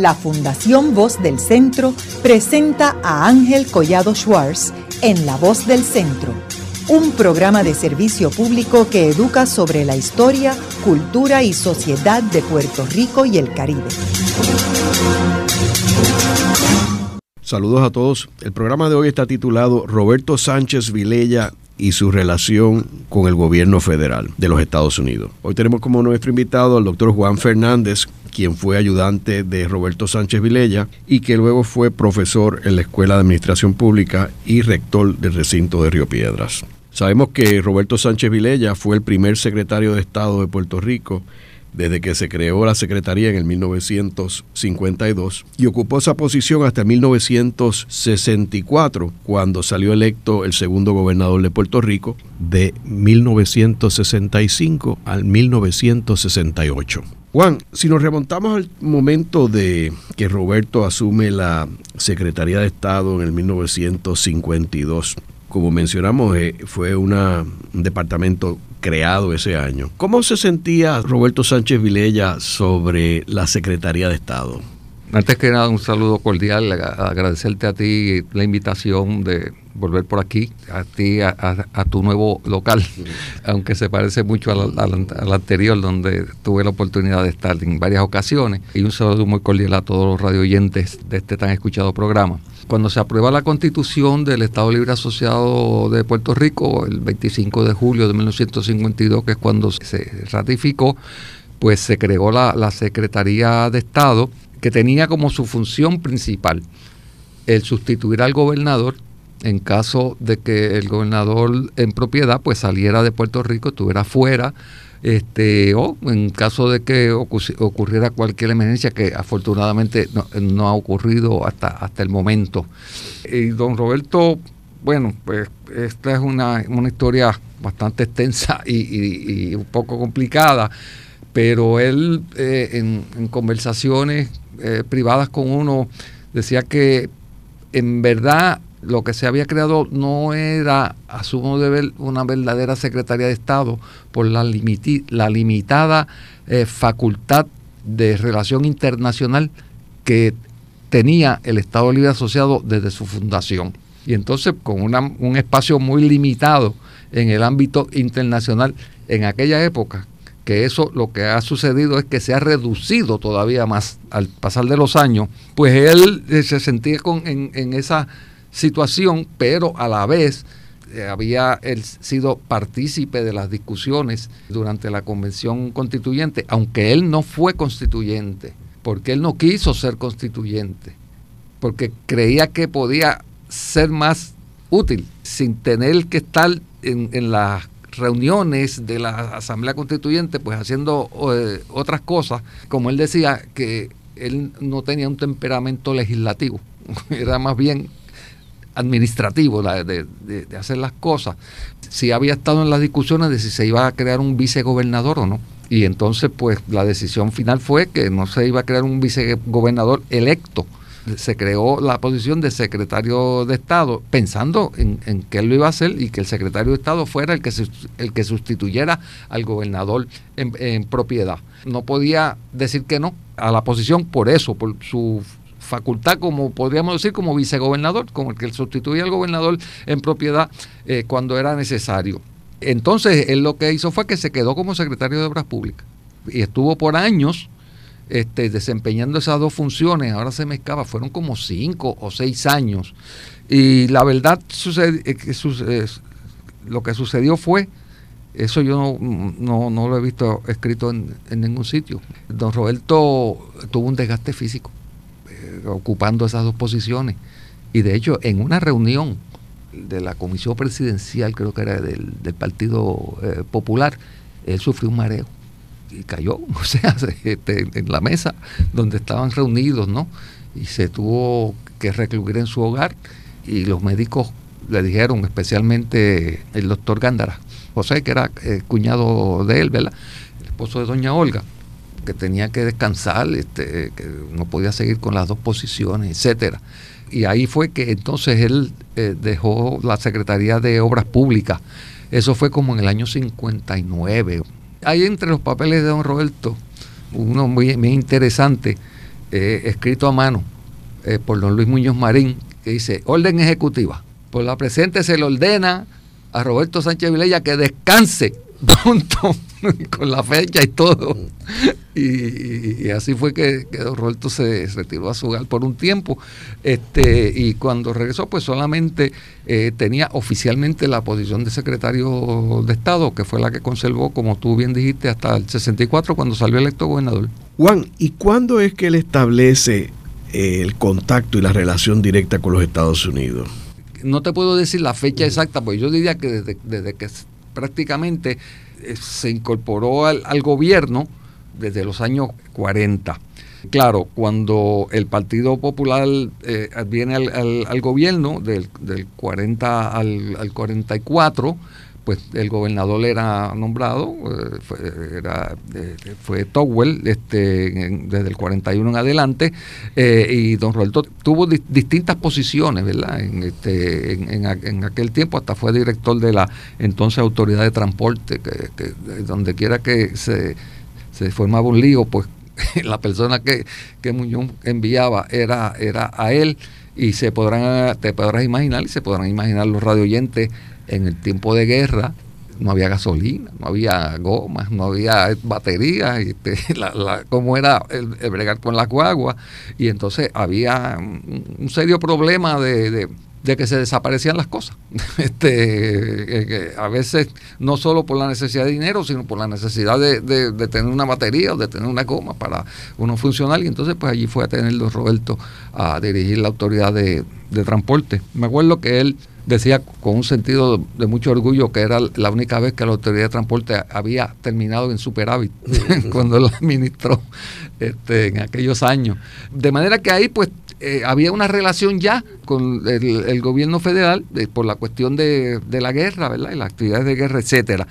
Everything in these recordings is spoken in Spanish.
la Fundación Voz del Centro presenta a Ángel Collado Schwartz en La Voz del Centro, un programa de servicio público que educa sobre la historia, cultura y sociedad de Puerto Rico y el Caribe. Saludos a todos. El programa de hoy está titulado Roberto Sánchez Vilella y su relación con el gobierno federal de los Estados Unidos. Hoy tenemos como nuestro invitado al doctor Juan Fernández, quien fue ayudante de Roberto Sánchez Vilella y que luego fue profesor en la Escuela de Administración Pública y rector del recinto de Río Piedras. Sabemos que Roberto Sánchez Vilella fue el primer secretario de Estado de Puerto Rico desde que se creó la Secretaría en el 1952 y ocupó esa posición hasta 1964, cuando salió electo el segundo gobernador de Puerto Rico, de 1965 al 1968. Juan, si nos remontamos al momento de que Roberto asume la Secretaría de Estado en el 1952, como mencionamos, eh, fue un departamento creado ese año. ¿Cómo se sentía Roberto Sánchez Vilella sobre la Secretaría de Estado? Antes que nada, un saludo cordial, agradecerte a ti la invitación de volver por aquí, a ti, a, tu nuevo local, aunque se parece mucho al, anterior, donde tuve la oportunidad de estar en varias ocasiones. Y un saludo muy cordial a todos los radio oyentes de este tan escuchado programa. Cuando se aprueba la constitución del Estado Libre Asociado de Puerto Rico, el 25 de julio de 1952, que es cuando se ratificó, pues se creó la, Secretaría de Estado, que tenía como su función principal el sustituir al gobernador en caso de que el gobernador en propiedad pues saliera de Puerto Rico, estuviera fuera, este, o en caso de que ocurriera cualquier emergencia que afortunadamente no, ha ocurrido hasta, hasta el momento. Y don Roberto, bueno, pues esta es una, historia bastante extensa y, un poco complicada, pero él eh, en, conversaciones eh, privadas con uno decía que en verdad lo que se había creado no era, a su modo de ver, una verdadera Secretaría de Estado por la, la limitada eh, facultad de relación internacional que tenía el Estado Libre Asociado desde su fundación. Y entonces, con un espacio muy limitado en el ámbito internacional en aquella época, que eso lo que ha sucedido es que se ha reducido todavía más al pasar de los años, pues él eh, se sentía con, en, en esa situación, pero a la vez eh, había él sido partícipe de las discusiones durante la convención constituyente, aunque él no fue constituyente, porque él no quiso ser constituyente, porque creía que podía ser más útil sin tener que estar en, las reuniones de la Asamblea Constituyente, pues haciendo eh, otras cosas, como él decía, que él no tenía un temperamento legislativo, era más bien administrativo de, hacer las cosas, si había estado en las discusiones de si se iba a crear un vicegobernador o no. Y entonces, pues la decisión final fue que no se iba a crear un vicegobernador electo. Se creó la posición de secretario de Estado pensando en, que él lo iba a hacer y que el secretario de Estado fuera el que, el que sustituyera al gobernador en, en propiedad. No podía decir que no a la posición por eso, por su facultad, como podríamos decir, como vicegobernador, como el que sustituía al gobernador en propiedad eh, cuando era necesario. Entonces, él lo que hizo fue que se quedó como secretario de Obras Públicas y estuvo por años este, desempeñando esas dos funciones. Ahora se me fueron como cinco o seis años. Y la verdad, sucede, eh, que lo que sucedió fue eso yo no, no, lo he visto escrito en, en, ningún sitio. Don Roberto tuvo un desgaste físico ocupando esas dos posiciones. Y de hecho, en una reunión de la comisión presidencial, creo que era del, Partido eh, Popular, él sufrió un mareo y cayó, o sea, este, en la mesa donde estaban reunidos, ¿no? Y se tuvo que recluir en su hogar y los médicos le dijeron, especialmente el doctor Gándara, José, que era eh, cuñado de él, ¿verdad? El esposo de doña Olga, que tenía que descansar, este, que no podía seguir con las dos posiciones, etcétera. Y ahí fue que entonces él eh, dejó la Secretaría de Obras Públicas. Eso fue como en el año 59. Hay entre los papeles de don Roberto uno muy, muy interesante eh, escrito a mano eh, por don Luis Muñoz Marín, que dice, orden ejecutiva. Por la presente se le ordena a Roberto Sánchez Vilella que descanse punto, con la fecha y todo. Y, así fue que, don Roberto se retiró a su hogar por un tiempo. Este, y cuando regresó, pues solamente eh, tenía oficialmente la posición de secretario de Estado, que fue la que conservó, como tú bien dijiste, hasta el 64, cuando salió electo gobernador. Juan, ¿y cuándo es que él establece eh, el contacto y la relación directa con los Estados Unidos? No te puedo decir la fecha exacta, pues yo diría que desde, desde que prácticamente eh, se incorporó al, gobierno desde los años 40. Claro, cuando el Partido Popular eh, viene al, gobierno del, del 40 al, al 44, pues el gobernador era nombrado, eh, fue, era, eh, fue Towell este, desde el 41 en adelante, eh, y don Roberto tuvo distintas posiciones, ¿verdad? En, este, en, aquel tiempo hasta fue director de la entonces Autoridad de Transporte, que, donde quiera que se, se formaba un lío, pues la persona que, que Muñoz enviaba era, era a él y se podrán, te podrás imaginar y se podrán imaginar los radioyentes en el tiempo de guerra no había gasolina, no había gomas, no había baterías, este, la, como era el, bregar con las guaguas, y entonces había un, serio problema de, que se desaparecían las cosas. Este, a veces no solo por la necesidad de dinero, sino por la necesidad de, tener una batería o de tener una goma para uno funcionar, y entonces pues allí fue a tener don Roberto a dirigir la autoridad de transporte. Me acuerdo que él decía con un sentido de mucho orgullo que era la única vez que la Autoridad de Transporte había terminado en superávit cuando él administró este, en aquellos años. De manera que ahí pues eh, había una relación ya con el, gobierno federal por la cuestión de, la guerra, ¿verdad? Y las actividades de guerra, etcétera.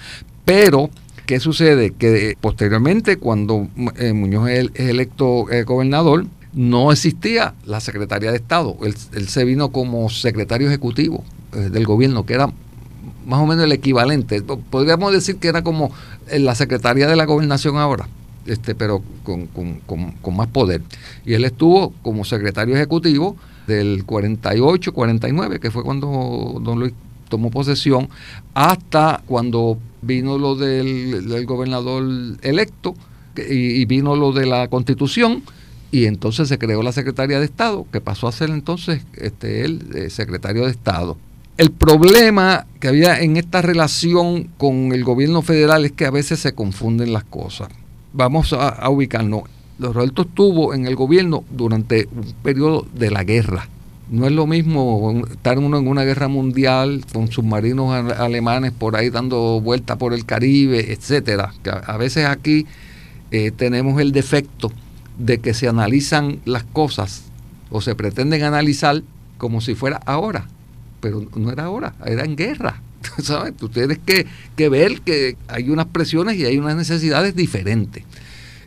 Pero ¿Qué sucede? Que posteriormente, cuando eh, Muñoz es, electo eh, gobernador, no existía la Secretaría de Estado. él, se vino como secretario ejecutivo eh, del gobierno, que era más o menos el equivalente. Podríamos decir que era como la Secretaría de la Gobernación ahora, este, pero con, con, más poder. Y él estuvo como secretario ejecutivo del 48, 49, que fue cuando don Luis tomó posesión, hasta cuando vino lo del, gobernador electo y, vino lo de la constitución y entonces se creó la Secretaría de Estado, que pasó a ser entonces este, el eh, secretario de Estado. El problema que había en esta relación con el gobierno federal es que a veces se confunden las cosas. Vamos a, ubicarnos. Los Roberto estuvo en el gobierno durante un periodo de la guerra. No es lo mismo estar uno en una guerra mundial con submarinos alemanes por ahí dando vueltas por el Caribe, etcétera. Que a, veces aquí eh, tenemos el defecto de que se analizan las cosas o se pretenden analizar como si fuera ahora pero no era ahora, era en guerra. ¿sabes? Tú tienes que, ver que hay unas presiones y hay unas necesidades diferentes.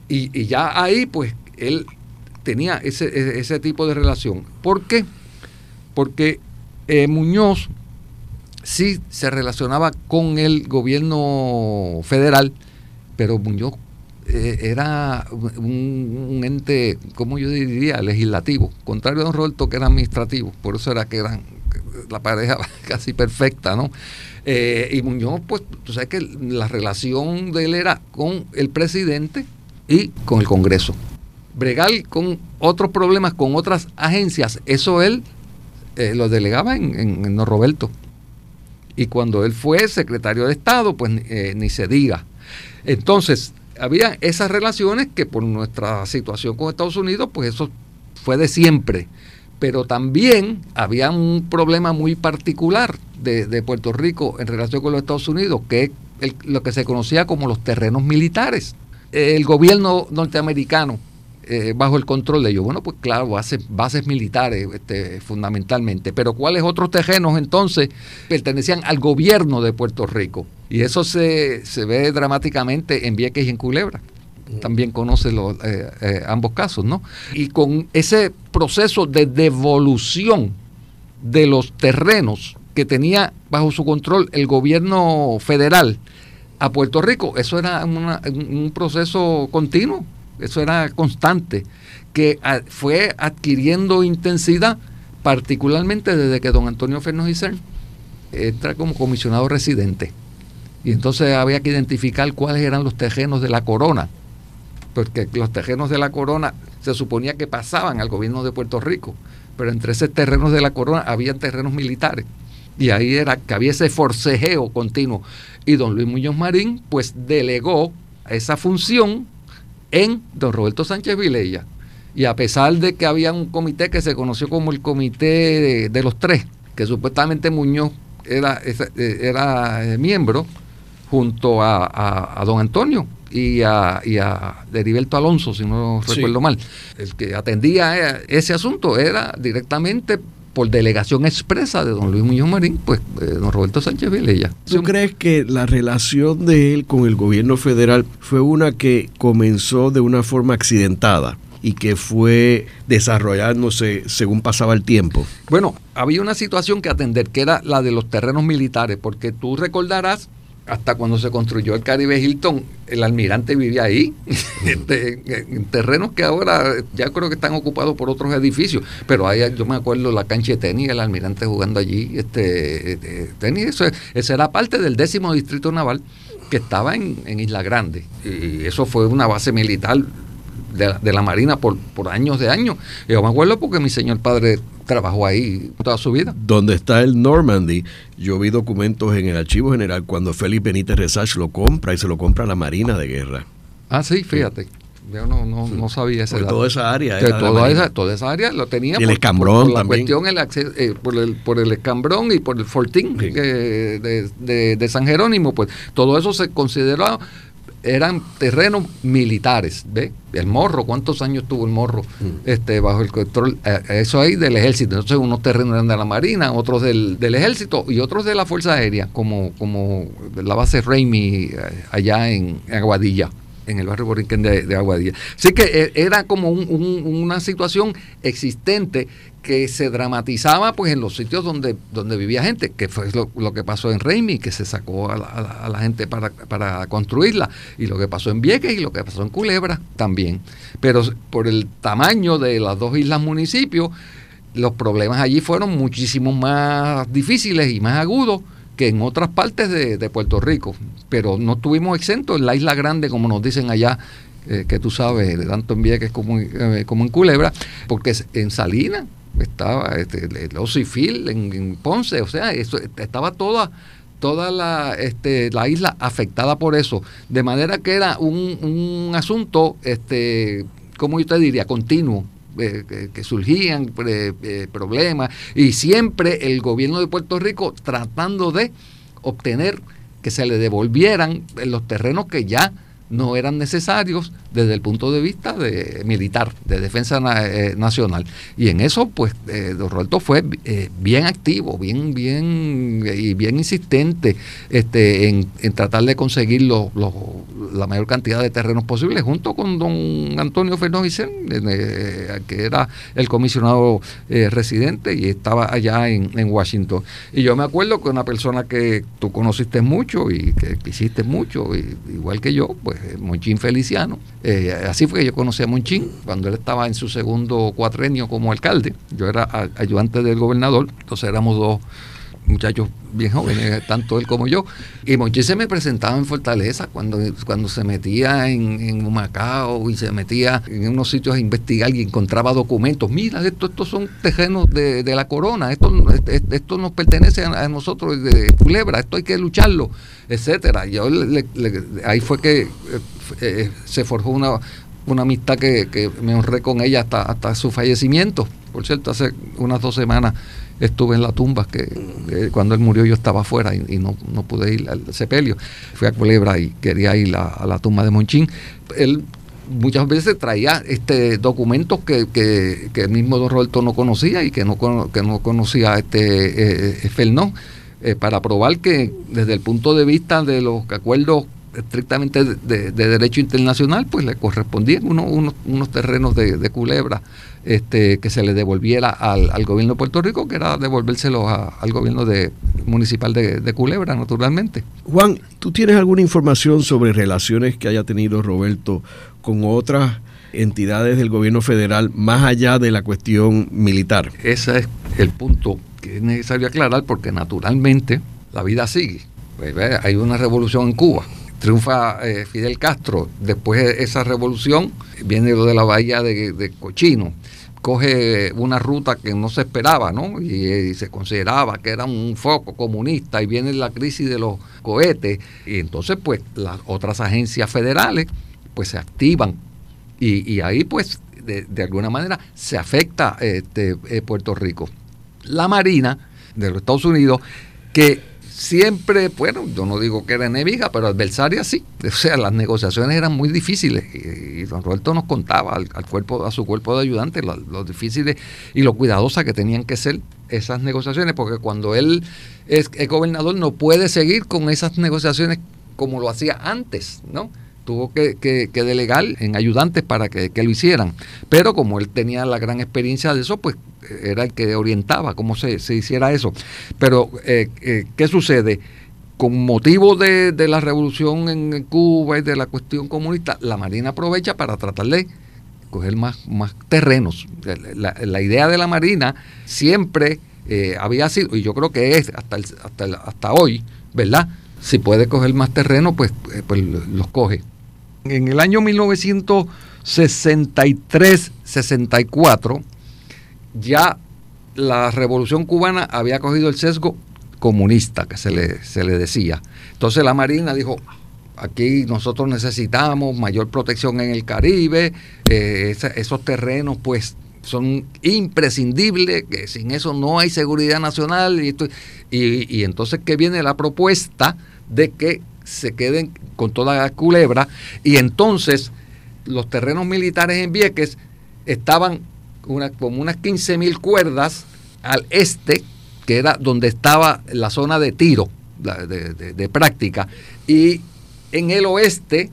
Y, ya ahí, pues, él tenía ese, ese, tipo de relación. ¿Por qué? Porque eh, Muñoz sí se relacionaba con el gobierno federal, pero Muñoz eh, era un, ente, ¿cómo yo diría? Legislativo, contrario a don Roberto que era administrativo, por eso era que eran la pareja casi perfecta, ¿no? Eh, y Muñoz, pues, tú sabes que la relación de él era con el presidente y con el Congreso. Bregar con otros problemas, con otras agencias, eso él eh, lo delegaba en, en, Roberto. Y cuando él fue secretario de Estado, pues eh, ni se diga. Entonces, había esas relaciones que por nuestra situación con Estados Unidos, pues eso fue de siempre pero también había un problema muy particular de, Puerto Rico en relación con los Estados Unidos, que es lo que se conocía como los terrenos militares. El gobierno norteamericano, eh, bajo el control de ellos, bueno, pues claro, bases, bases militares este, fundamentalmente, pero ¿cuáles otros terrenos entonces pertenecían al gobierno de Puerto Rico? Y eso se, se ve dramáticamente en Vieques y en Culebra también conoce los, eh, eh, ambos casos, ¿no? Y con ese proceso de devolución de los terrenos que tenía bajo su control el gobierno federal a Puerto Rico, eso era un proceso continuo. eso era constante, que fue adquiriendo intensidad, particularmente desde que don Antonio Fernández entra como comisionado residente. Y entonces había que identificar cuáles eran los terrenos de la corona, porque los terrenos de la corona se suponía que pasaban al gobierno de Puerto Rico, pero entre esos terrenos de la corona había terrenos militares. Y ahí era que había ese forcejeo continuo. Y don Luis Muñoz Marín, pues delegó esa función en don Roberto Sánchez Vilella. Y a pesar de que había un comité que se conoció como el comité de, los tres, que supuestamente Muñoz era, era eh, miembro, junto a, don Antonio y a, y a Deriberto Alonso, si no recuerdo mal. El que atendía ese asunto era directamente por delegación expresa de don Luis Muñoz Marín, pues eh, don Roberto Sánchez Vilella. ¿Tú crees que la relación de él con el gobierno federal fue una que comenzó de una forma accidentada? y que fue desarrollándose según pasaba el tiempo? Bueno, había una situación que atender, que era la de los terrenos militares, porque tú recordarás hasta cuando se construyó el Caribe Hilton, el almirante vivía ahí, este, en terrenos que ahora ya creo que están ocupados por otros edificios, pero ahí yo me acuerdo la cancha de tenis, el almirante jugando allí, este, este tenis, eso, esa era parte del décimo distrito naval que estaba en, en Isla Grande, y eso fue una base militar de, la Marina por, por años de años. yo me acuerdo porque mi señor padre trabajó ahí toda su vida. Donde está el Normandy, yo vi documentos en el Archivo General cuando Félix Benítez Resach lo compra y se lo compra a la Marina de Guerra. Ah, sí, fíjate. Yo no, no, no sabía ese Toda esa área. toda, esa, toda esa área lo tenía. Y el escambrón por, la cuestión, el eh, por, el, por el escambrón y por el fortín eh, de, de, de, San Jerónimo, pues todo eso se consideraba eran terrenos militares, ¿ve? El morro, ¿cuántos años tuvo el morro mm. este, bajo el control? Eh, eso ahí del ejército. Entonces unos terrenos eran de la Marina, otros del, ejército y otros de la Fuerza Aérea, como, como la base Raimi eh, allá en Aguadilla en el barrio Borinquen de, Aguadilla. Así que eh, era como una situación existente que se dramatizaba pues en los sitios donde, donde vivía gente, que fue lo, que pasó en Reimi, que se sacó a la, gente para, para, construirla, y lo que pasó en Vieques y lo que pasó en Culebra también. Pero por el tamaño de las dos islas municipios, los problemas allí fueron muchísimo más difíciles y más agudos en otras partes de, Puerto Rico, pero no estuvimos exentos en la isla grande, como nos dicen allá eh, que tú sabes, tanto en Vieques como, eh, como en Culebra, porque en Salinas estaba este, el Ocifil en, en, Ponce, o sea, eso, estaba toda toda la, este, la isla afectada por eso, de manera que era un, un asunto, este, como yo te diría, continuo, eh, que, surgían eh, problemas y siempre el gobierno de Puerto Rico tratando de obtener que se le devolvieran los terrenos que ya no eran necesarios desde el punto de vista de militar, de defensa eh, nacional. Y en eso, pues, eh, don Roberto fue eh, bien activo, bien, bien y bien insistente este, en, tratar de conseguir la mayor cantidad de terrenos posibles, junto con don Antonio Fernández, que era el comisionado residente y estaba allá en, en, Washington. Y yo me acuerdo que una persona que tú conociste mucho y que quisiste mucho, igual que yo, pues Monchín Feliciano. Eh, así fue que yo conocí a Monchín cuando él estaba en su segundo cuatrenio como alcalde. Yo era ayudante del gobernador, entonces éramos dos muchachos bien jóvenes, tanto él como yo. Y Monchín se me presentaba en Fortaleza cuando, cuando se metía en, en Macao y se metía en unos sitios a investigar y encontraba documentos. Mira, esto, estos son terrenos de, la corona, esto, esto nos pertenece a, nosotros de Culebra, esto hay que lucharlo, etcétera. Yo ahí fue que eh, eh, se forjó una, una amistad que, que, me honré con ella hasta, hasta su fallecimiento. Por cierto, hace unas dos semanas estuve en la tumba, que, cuando él murió yo estaba afuera y, no, pude ir al sepelio. Fui a Culebra y quería ir a, la tumba de Monchín. Él muchas veces traía este documentos que, que, el mismo don Roberto no conocía y que no, que no conocía este eh, eh, para probar que desde el punto de vista de los acuerdos estrictamente de, derecho internacional, pues le correspondían unos, unos, terrenos de, culebra este, que se le devolviera al, gobierno de Puerto Rico, que era devolvérselo al gobierno de, municipal de, Culebra, naturalmente. Juan, ¿tú tienes alguna información sobre relaciones que haya tenido Roberto con otras entidades del gobierno federal más allá de la cuestión militar. Ese es el punto que es necesario aclarar porque naturalmente la vida sigue. Pues, hay una revolución en Cuba, triunfa eh, Fidel Castro, después de esa revolución viene lo de la bahía de, Cochino, coge una ruta que no se esperaba, ¿no? Y, se consideraba que era un foco comunista y viene la crisis de los cohetes y entonces pues las otras agencias federales pues se activan y, ahí pues de, alguna manera se afecta este, eh, Puerto Rico. La Marina de los Estados Unidos que siempre, bueno, yo no digo que era enemiga, pero adversaria sí. O sea, las negociaciones eran muy difíciles y, don Roberto nos contaba al, cuerpo, a su cuerpo de ayudantes lo, difíciles y lo cuidadosas que tenían que ser esas negociaciones, porque cuando él es, es gobernador no puede seguir con esas negociaciones como lo hacía antes, ¿no? Tuvo que, que, delegar en ayudantes para que, lo hicieran. Pero como él tenía la gran experiencia de eso, pues era el que orientaba cómo se, hiciera eso. Pero, eh, eh, ¿qué sucede? Con motivo de, la revolución en Cuba y de la cuestión comunista, la Marina aprovecha para tratar de coger más, más terrenos. La, idea de la Marina siempre eh, había sido, y yo creo que es hasta, hasta, hasta hoy, ¿verdad? Si puede coger más terreno, pues, pues los coge. En el año 1963-64 ya la revolución cubana había cogido el sesgo comunista que se le, se le decía. Entonces la Marina dijo, aquí nosotros necesitamos mayor protección en el Caribe, eh, esos terrenos pues son imprescindibles, que sin eso no hay seguridad nacional. Y, y, y entonces que viene la propuesta de que se queden con toda la culebra y entonces los terrenos militares en Vieques estaban como unas 15 mil cuerdas al este, que era donde estaba la zona de tiro, de, práctica, y en el oeste,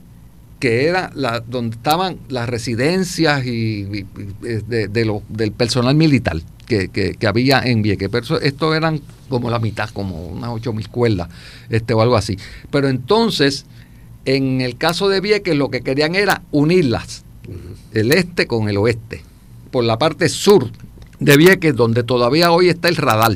que era la, donde estaban las residencias y, de, del personal militar que, había en Vieques. Pero esto eran como la mitad, como unas ocho mil cuerdas, este, o algo así. Pero entonces, en el caso de Vieques, lo que querían era unirlas, el este con el oeste, por la parte sur de Vieques, donde todavía hoy está el radar,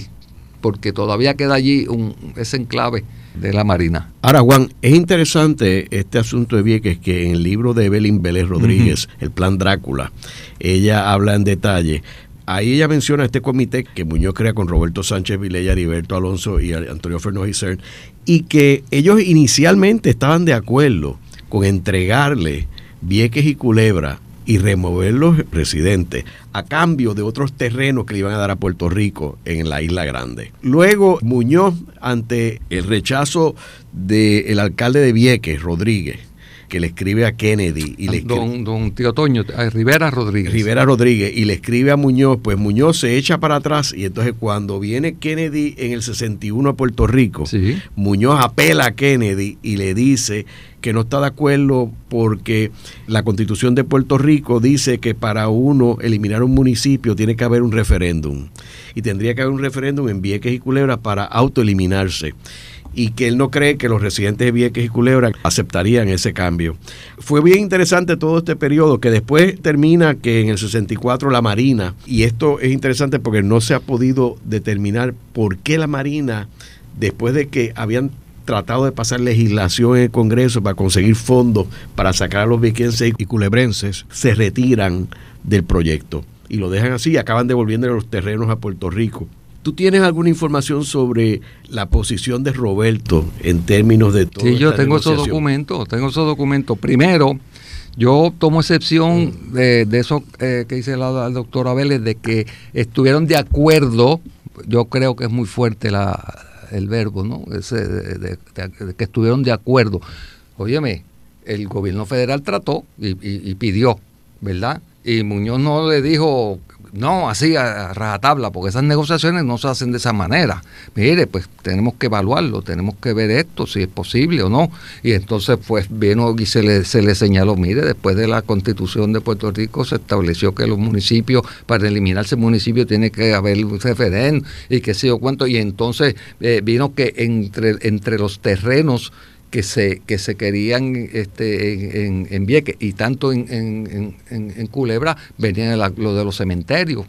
porque todavía queda allí un, ese enclave de la Marina. Ahora, Juan, es interesante este asunto de Vieques que en el libro de Evelyn Vélez Rodríguez, El Plan Drácula, ella habla en detalle Ahí ella menciona este comité que Muñoz crea con Roberto Sánchez Vilella, Heriberto Alonso y Antonio Fernández Cern, y que ellos inicialmente estaban de acuerdo con entregarle Vieques y Culebra y remover los residentes a cambio de otros terrenos que le iban a dar a Puerto Rico en la Isla Grande. Luego Muñoz, ante el rechazo del alcalde de Vieques, Rodríguez, que le escribe a Kennedy. Y le don, don Tío Toño, Rivera Rodríguez. Rivera Rodríguez, y le escribe a Muñoz, pues Muñoz se echa para atrás y entonces cuando viene Kennedy en el 61 a Puerto Rico, Muñoz apela a Kennedy y le dice que no está de acuerdo porque la constitución de Puerto Rico dice que para uno eliminar un municipio tiene que haber un referéndum y tendría que haber un referéndum en Vieques y Culebra para autoeliminarse y que él no cree que los residentes de Vieques y Culebra aceptarían ese cambio. Fue bien interesante todo este periodo que después termina que en el 64 la Marina, y esto es interesante porque no se ha podido determinar por qué la Marina, después de que habían tratado de pasar legislación en el Congreso para conseguir fondos para sacar a los viequenses y culebrenses, se retiran del proyecto y lo dejan así y acaban devolviendo los terrenos a Puerto Rico. ¿Tú tienes alguna información sobre la posición de Roberto en términos de todo? Sí, yo tengo esos documentos, tengo esos documentos. Primero, yo tomo excepción mm. de, eso eh, que dice el, doctor Abeles, de que estuvieron de acuerdo, yo creo que es muy fuerte el verbo, ¿no? Ese de, que estuvieron de acuerdo. Óyeme, el gobierno federal trató y, y pidió, ¿verdad? Y Muñoz no le dijo no, así a, rajatabla, porque esas negociaciones no se hacen de esa manera. Mire, pues tenemos que evaluarlo, tenemos que ver esto, si es posible o no. Y entonces, pues vino y se le, se le señaló, mire, después de la constitución de Puerto Rico se estableció que los municipios, para eliminarse municipio, tiene que haber un referéndum y qué sé yo cuánto. Y entonces eh, vino que entre, entre los terrenos que se, que se querían este, en, en, Vieques y tanto en, en Culebra venían lo de los cementerios.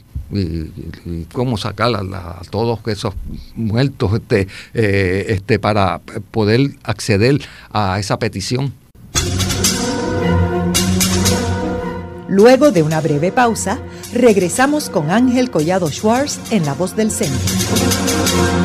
Cómo sacar a, todos esos muertos este, eh, este, para poder acceder a esa petición. Luego de una breve pausa, regresamos con Ángel Collado Schwartz en La Voz del Centro.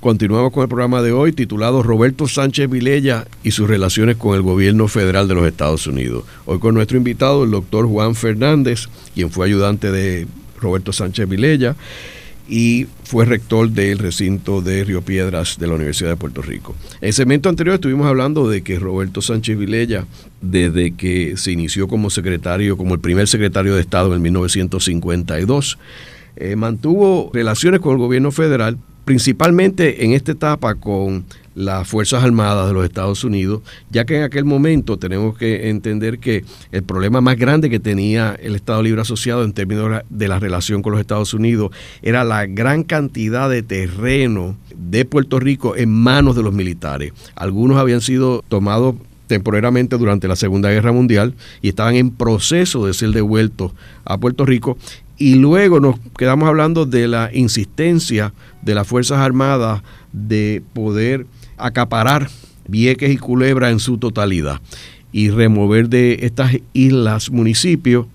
Continuamos con el programa de hoy titulado Roberto Sánchez Vilella y sus relaciones con el gobierno federal de los Estados Unidos. Hoy con nuestro invitado, el doctor Juan Fernández, quien fue ayudante de Roberto Sánchez Vilella y fue rector del recinto de Río Piedras de la Universidad de Puerto Rico. En el segmento anterior estuvimos hablando de que Roberto Sánchez Vilella, desde que se inició como secretario, como el primer secretario de Estado en 1952, eh, mantuvo relaciones con el gobierno federal, principalmente en esta etapa con las Fuerzas Armadas de los Estados Unidos, ya que en aquel momento tenemos que entender que el problema más grande que tenía el Estado Libre Asociado en términos de la relación con los Estados Unidos era la gran cantidad de terreno de Puerto Rico en manos de los militares. Algunos habían sido tomados temporariamente durante la Segunda Guerra Mundial y estaban en proceso de ser devueltos a Puerto Rico y luego nos quedamos hablando de la insistencia de las Fuerzas Armadas de poder acaparar Vieques y Culebra en su totalidad y remover de estas islas municipios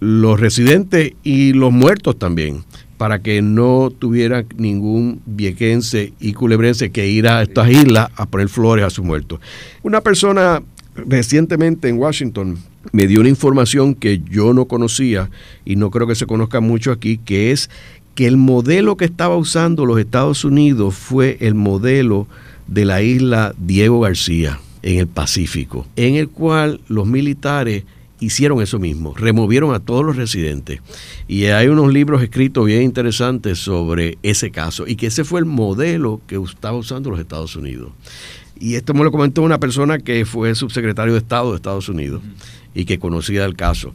los residentes y los muertos también, para que no tuviera ningún viequense y culebrense que ir a estas islas a poner flores a sus muertos. Una persona recientemente en Washington me dio una información que yo no conocía y no creo que se conozca mucho aquí, que es que el modelo que estaba usando los Estados Unidos fue el modelo de la isla Diego García en el Pacífico, en el cual los militares hicieron eso mismo, removieron a todos los residentes. Y hay unos libros escritos bien interesantes sobre ese caso y que ese fue el modelo que estaba usando los Estados Unidos. Y esto me lo comentó una persona que fue subsecretario de Estado de Estados Unidos y que conocía el caso.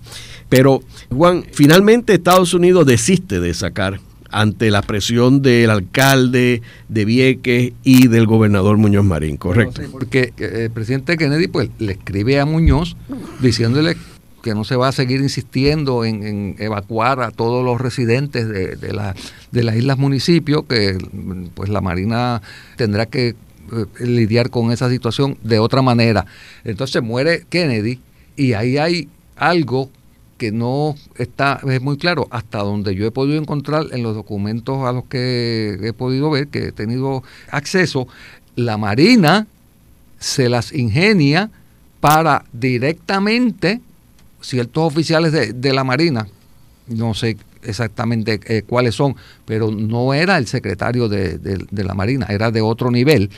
Pero, Juan, finalmente Estados Unidos desiste de sacar ante la presión del alcalde de Vieques y del gobernador Muñoz Marín, ¿correcto? porque eh, el presidente Kennedy pues le escribe a Muñoz diciéndole que no se va a seguir insistiendo en, evacuar a todos los residentes de, de, de las islas municipios, que pues la Marina tendrá que eh, lidiar con esa situación de otra manera. Entonces muere Kennedy y ahí hay algo que no está es muy claro. Hasta donde yo he podido encontrar en los documentos a los que he podido ver, que he tenido acceso, la Marina se las ingenia para directamente ciertos oficiales de, la Marina, no sé exactamente eh, cuáles son, pero no era el secretario de, la Marina, era de otro nivel,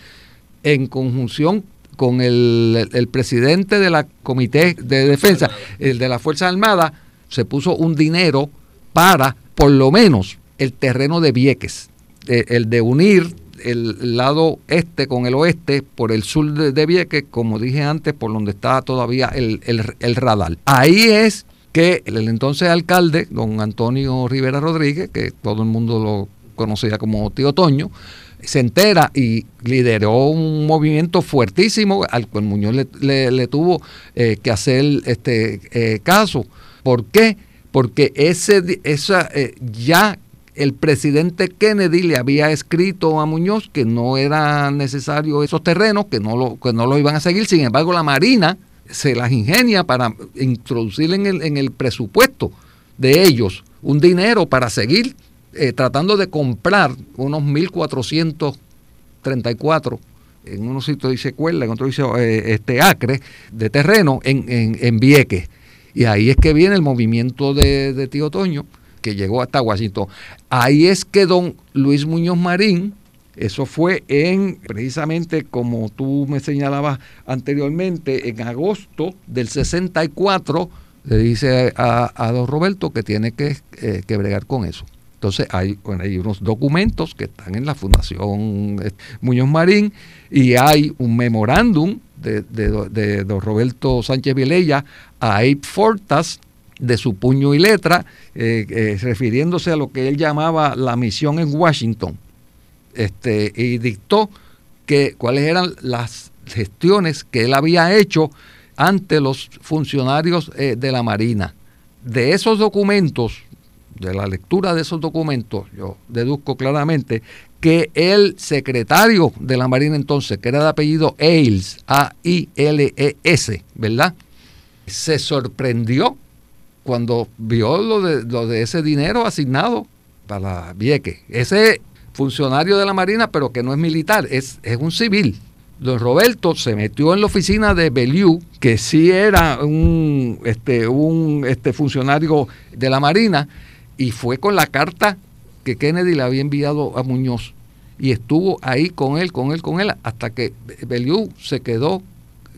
en conjunción con el, presidente de la Comité de Defensa, el de la Fuerza Armada, se puso un dinero para, por lo menos, el terreno de Vieques, el de unir el lado este con el oeste por el sur de, Vieques, como dije antes, por donde está todavía el, el radar. Ahí es que el entonces alcalde, don Antonio Rivera Rodríguez, que todo el mundo lo conocía como Tío Toño, se entera y lideró un movimiento fuertísimo al cual Muñoz le, tuvo eh, que hacer este eh, caso. ¿Por qué? Porque ese, esa, eh, ya el presidente Kennedy le había escrito a Muñoz que no era necesario esos terrenos, que no lo, que no iban a seguir. Sin embargo, la Marina se las ingenia para introducir en el, en el presupuesto de ellos un dinero para seguir eh, tratando de comprar unos 1.434, en unos sitios dice Cuerda, en otros dice eh, este, Acre, de terreno en, en, en, Vieques. Y ahí es que viene el movimiento de, Tío Toño, que llegó hasta Washington. Ahí es que don Luis Muñoz Marín Eso fue en, precisamente como tú me señalabas anteriormente, en agosto del 64, le dice a, don Roberto que tiene que, eh, que bregar con eso. Entonces hay, hay unos documentos que están en la Fundación eh, Muñoz Marín y hay un memorándum de, de, don Roberto Sánchez Vilella a Abe Fortas de su puño y letra, eh, eh, refiriéndose a lo que él llamaba la misión en Washington, este, y dictó que cuáles eran las gestiones que él había hecho ante los funcionarios de la Marina. De esos documentos, de la lectura de esos documentos, yo deduzco claramente que el secretario de la Marina entonces, que era de apellido Ailes, A-I-L-E-S, ¿verdad? Se sorprendió cuando vio lo de, lo de ese dinero asignado para Vieque. Ese funcionario de la Marina, pero que no es militar, es, es un civil. Don Roberto se metió en la oficina de Belliu, que sí era un, este, un este, funcionario de la Marina, y fue con la carta que Kennedy le había enviado a Muñoz y estuvo ahí con él, con él, con él, hasta que Beliú se quedó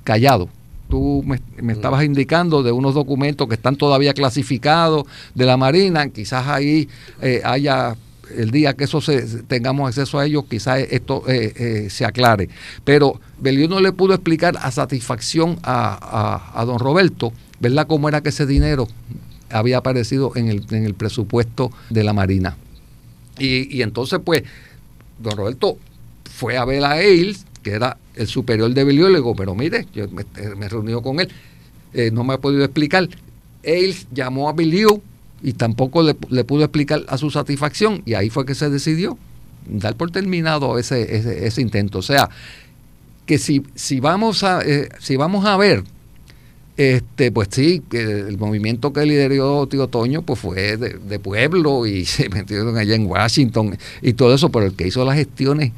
callado. Tú me, estabas indicando de unos documentos que están todavía clasificados de la Marina, quizás ahí eh, haya el día que eso se, tengamos acceso a ellos, quizás esto eh, eh, se aclare. Pero Beliú no le pudo explicar a satisfacción a, a, a don Roberto, ¿verdad?, cómo era que ese dinero había aparecido en el, en el presupuesto de la Marina. Y, entonces, pues, don Roberto fue a ver a Ailes, que era el superior de Belio, y le digo, pero mire, yo me, he reunido con él, eh, no me ha podido explicar. Ailes llamó a Belio y tampoco le, pudo explicar a su satisfacción, y ahí fue que se decidió dar por terminado ese, ese, intento. O sea, que si, si, vamos, a, eh, si vamos a ver este, pues sí, el movimiento que lideró Tío Toño pues fue de, pueblo y se metieron allá en Washington y todo eso, pero el que hizo las gestiones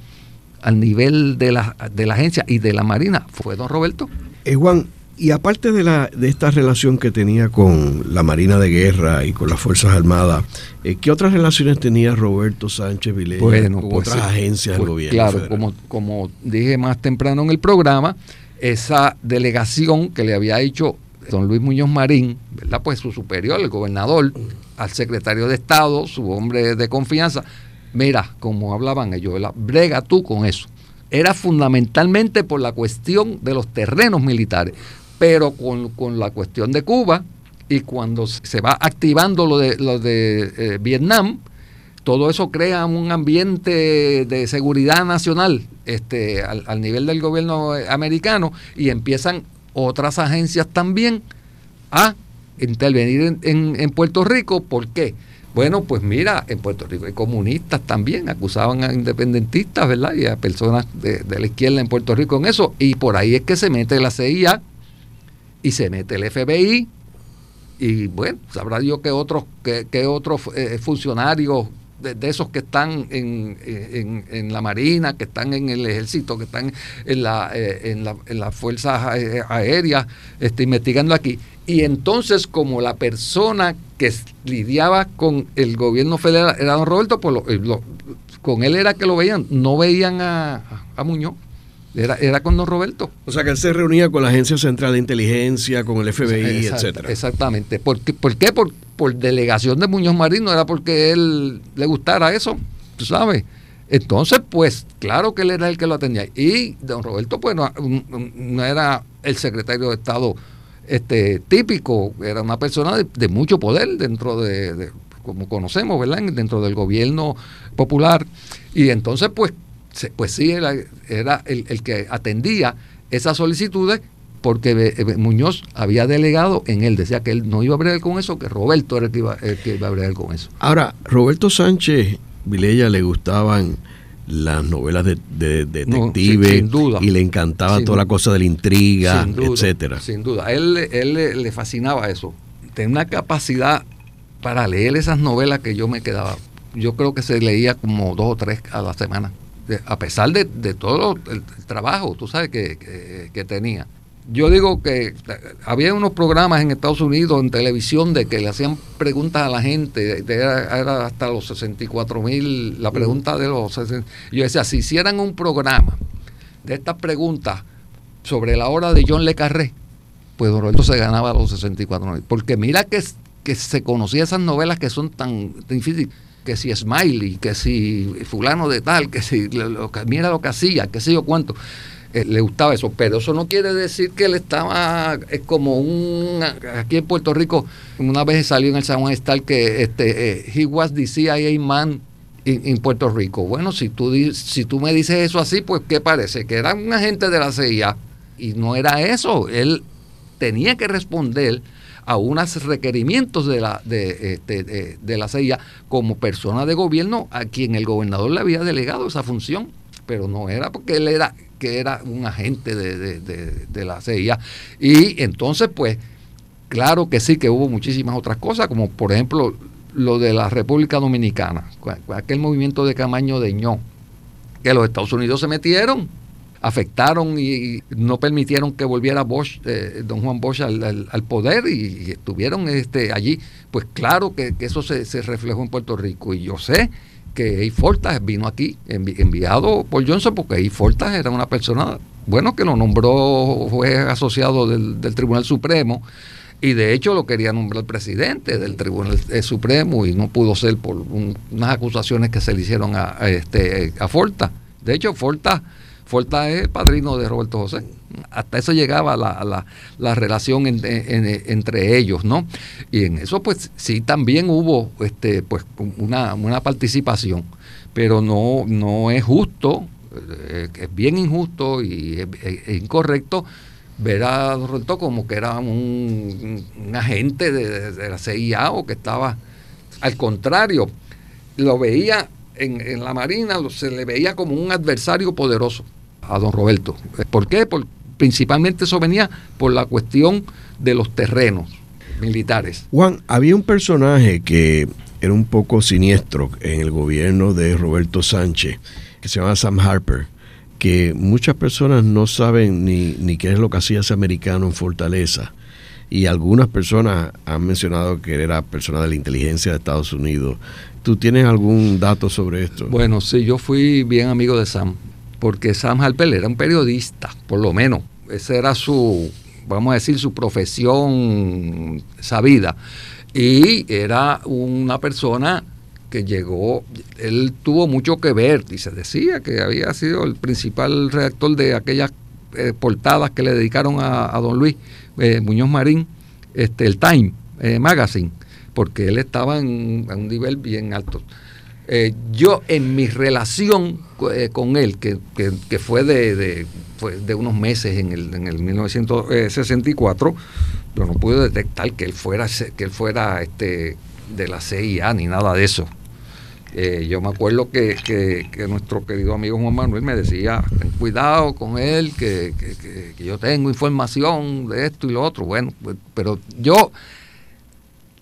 al nivel de la, de la agencia y de la Marina fue don Roberto. Eh, Juan, y aparte de, la, de esta relación que tenía con la Marina de Guerra y con las Fuerzas Armadas, eh, ¿qué otras relaciones tenía Roberto Sánchez Vilella con pues otras agencias del pues gobierno? Claro, como, como dije más temprano en el programa, esa delegación que le había hecho don Luis Muñoz Marín, ¿verdad? Pues su superior, el gobernador, al secretario de Estado, su hombre de confianza. Mira, como hablaban ellos, brega tú con eso. Era fundamentalmente por la cuestión de los terrenos militares, pero con, la cuestión de Cuba y cuando se va activando lo de, lo de eh, Vietnam, todo eso crea un ambiente de seguridad nacional este, al, nivel del gobierno eh, americano y empiezan otras agencias también a intervenir en, Puerto Rico. ¿Por qué? Bueno, pues mira, en Puerto Rico hay comunistas también, acusaban a independentistas, ¿verdad? Y a personas de, la izquierda en Puerto Rico en eso. Y por ahí es que se mete la CIA y se mete el FBI. Y bueno, sabrá yo que otros, que, otros eh, funcionarios de, esos que están en, en, la Marina, que están en el ejército, que están en, la, eh, en, la, en las fuerzas aéreas, este, investigando aquí. Y entonces, como la persona que lidiaba con el gobierno federal era don Roberto, pues lo, con él era que lo veían, no veían a Muñoz. Era, era con don Roberto. O sea que él se reunía con la Agencia Central de Inteligencia, con el FBI, etcétera. Exactamente. ¿Por qué? ¿Por, qué? Por, por, delegación de Muñoz Marín, no era porque él le gustara eso, tú sabes. Entonces, pues, claro que él era el que lo atendía. Y don Roberto, pues, no, era el secretario de Estado este típico, era una persona de, mucho poder dentro de, como conocemos, ¿verdad? Dentro del gobierno popular. Y entonces, pues, pues sí, era, el, que atendía esas solicitudes porque eh, Muñoz había delegado en él, decía que él no iba a bregar con eso, que Roberto era el que iba, que iba a bregar con eso. Ahora, Roberto Sánchez Vilella le gustaban las novelas de, detective y le encantaba toda la cosa de la intriga, etcétera. Sin duda, él, él le, fascinaba eso. Tenía una capacidad para leer esas novelas que yo me quedaba. Yo creo que se leía como dos o tres a la semana a pesar de, todo el, trabajo, tú sabes, que, tenía. yo digo que había unos programas en Estados Unidos en televisión de que le hacían preguntas a la gente, era, hasta los 64 mil, la pregunta de los... Yo decía, si hicieran un programa de estas preguntas sobre la hora de John Le Carré, pues Don Roberto se ganaba los 64 mil. Porque mira que, que se conocía esas novelas que son tan difíciles que si Smiley, que si fulano de tal, que si mira lo que hacía, que sé yo cuánto. Eh, le gustaba eso, pero eso no quiere decir que él estaba, es como un, aquí en Puerto Rico, una vez salió en el San Juan Star que este, eh, he was the CIA man en Puerto Rico. Bueno, si tú, si tú me dices eso así, pues ¿qué parece? Que era un agente de la CIA y no era eso, él tenía que responder a unos requerimientos de la, de, de, de la CIA como persona de gobierno a quien el gobernador le había delegado esa función, pero no era porque él era que era un agente de, la CIA. Y entonces, pues, claro que sí, que hubo muchísimas otras cosas, como por ejemplo lo de la República Dominicana, aquel movimiento de Camaño de Ño, que los Estados Unidos se metieron, afectaron y no permitieron que volviera Bosch, eh, don Juan Bosch al, poder y, estuvieron este, allí. Pues claro que, eso se, reflejó en Puerto Rico y yo sé que Fortas vino aquí enviado por Johnson porque Fortas era una persona, bueno, que lo nombró juez asociado del, Tribunal Supremo y de hecho lo quería nombrar presidente del Tribunal Supremo y no pudo ser por unas acusaciones que se le hicieron a, este, a Fortas. De hecho, Fortas Forta es padrino de Roberto José. Hasta eso llegaba la, la, relación entre ellos, ¿no? Y en eso, pues sí, también hubo este, pues, una, participación, pero no, no es justo, eh, es bien injusto y es, incorrecto ver a Roberto como que era un, agente de, la CIA o que estaba, al contrario, lo veía en, en, la Marina, se le veía como un adversario poderoso a don Roberto. ¿Por qué? Por, principalmente eso venía por la cuestión de los terrenos militares. Juan, había un personaje que era un poco siniestro en el gobierno de Roberto Sánchez, que se llama Sam Harper, que muchas personas no saben ni, ni qué es lo que hacía ese americano en Fortaleza. Y algunas personas han mencionado que era persona de la inteligencia de Estados Unidos. ¿Tú tienes algún dato sobre esto? Bueno, sí, yo fui bien amigo de Sam porque Sam Harper era un periodista, por lo menos. Esa era su, vamos a decir, su profesión sabida. Y era una persona que llegó, él tuvo mucho que ver, y se decía que había sido el principal redactor de aquellas eh, portadas que le dedicaron a, don Luis eh, Muñoz Marín, este, el Time eh, Magazine, porque él estaba en, un nivel bien alto. Eh, yo en mi relación eh, con él, que, fue, de, de, unos meses en el, en el 1964, yo no pude detectar que él fuera, que él fuera este, de la CIA ni nada de eso. Eh, yo me acuerdo que, nuestro querido amigo Juan Manuel me decía, ten cuidado con él, que, yo tengo información de esto y lo otro. Bueno, pues, pero yo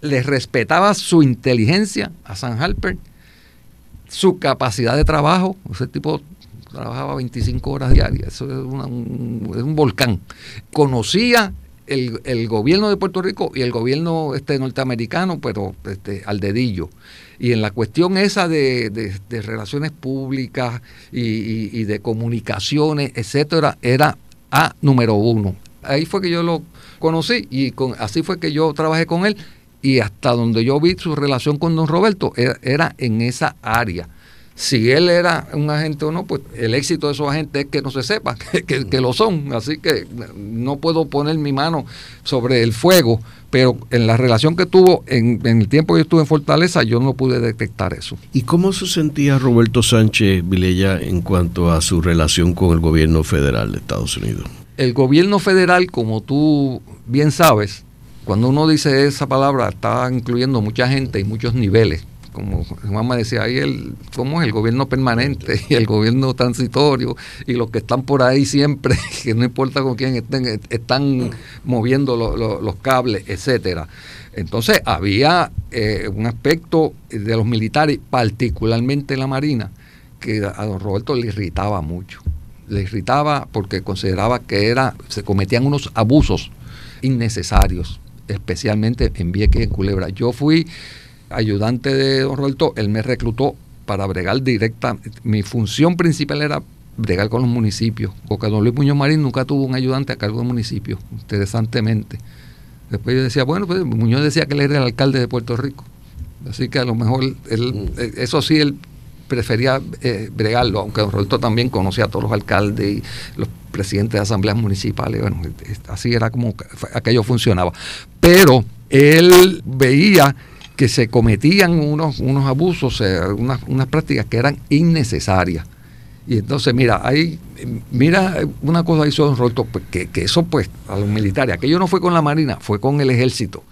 le respetaba su inteligencia a San Harper su capacidad de trabajo, ese tipo trabajaba 25 horas diarias, eso es, un, volcán. Conocía el, gobierno de Puerto Rico y el gobierno este norteamericano, pero este, al dedillo. Y en la cuestión esa de, relaciones públicas y, de comunicaciones, etcétera, era a número uno. Ahí fue que yo lo conocí y así fue que yo trabajé con él y hasta donde yo vi su relación con don Roberto era, en esa área. Si él era un agente o no, pues el éxito de esos agentes es que no se sepa que, lo son. Así que no puedo poner mi mano sobre el fuego, pero en la relación que tuvo en, el tiempo que yo estuve en Fortaleza, yo no pude detectar eso. ¿Y cómo se sentía Roberto Sánchez Vilella en cuanto a su relación con el gobierno federal de Estados Unidos? El gobierno federal, como tú bien sabes, cuando uno dice esa palabra, está incluyendo mucha gente y muchos niveles. Como mamá decía, ahí el, ¿cómo es el gobierno permanente y el gobierno transitorio y los que están por ahí siempre, que no importa con quién estén, están moviendo los cables, etcétera. Entonces había eh, un aspecto de los militares, particularmente en la Marina, que a don Roberto le irritaba mucho le irritaba porque consideraba que era, se cometían unos abusos innecesarios, especialmente en Vieques y en Culebra. Yo fui ayudante de don Roberto, él me reclutó para bregar directa. Mi función principal era bregar con los municipios, porque don Luis Muñoz Marín nunca tuvo un ayudante a cargo del municipio, interesantemente. Después yo decía, bueno, pues Muñoz decía que él era el alcalde de Puerto Rico. Así que a lo mejor él, mm. eh, eso sí, él prefería eh, bregarlo, aunque don Roberto también conocía a todos los alcaldes y los presidentes de asambleas municipales. Bueno, así era como aquello funcionaba. Pero él veía que se cometían unos, unos abusos, unas, unas prácticas que eran innecesarias. Y entonces, mira, hay, mira una cosa hizo Don Roberto, pues, que, que, eso pues a los militares, aquello no fue con la Marina, fue con el ejército.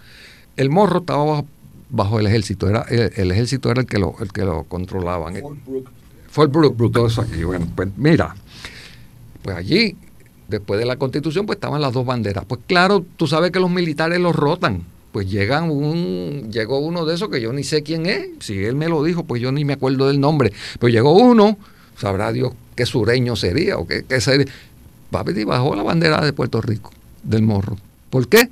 El morro estaba bajo bajo el ejército. Era, el, ejército era el que lo, el que lo controlaban. Fort Brooke. Fort Brooke, todo eso aquí. Bueno, pues mira, pues allí, después de la constitución, pues estaban las dos banderas. Pues claro, tú sabes que los militares los rotan. Pues llegan un, llegó uno de esos que yo ni sé quién es. Si él me lo dijo, pues yo ni me acuerdo del nombre. Pues llegó uno, sabrá Dios qué sureño sería o qué, qué sería. y bajó la bandera de Puerto Rico, del morro. ¿Por qué?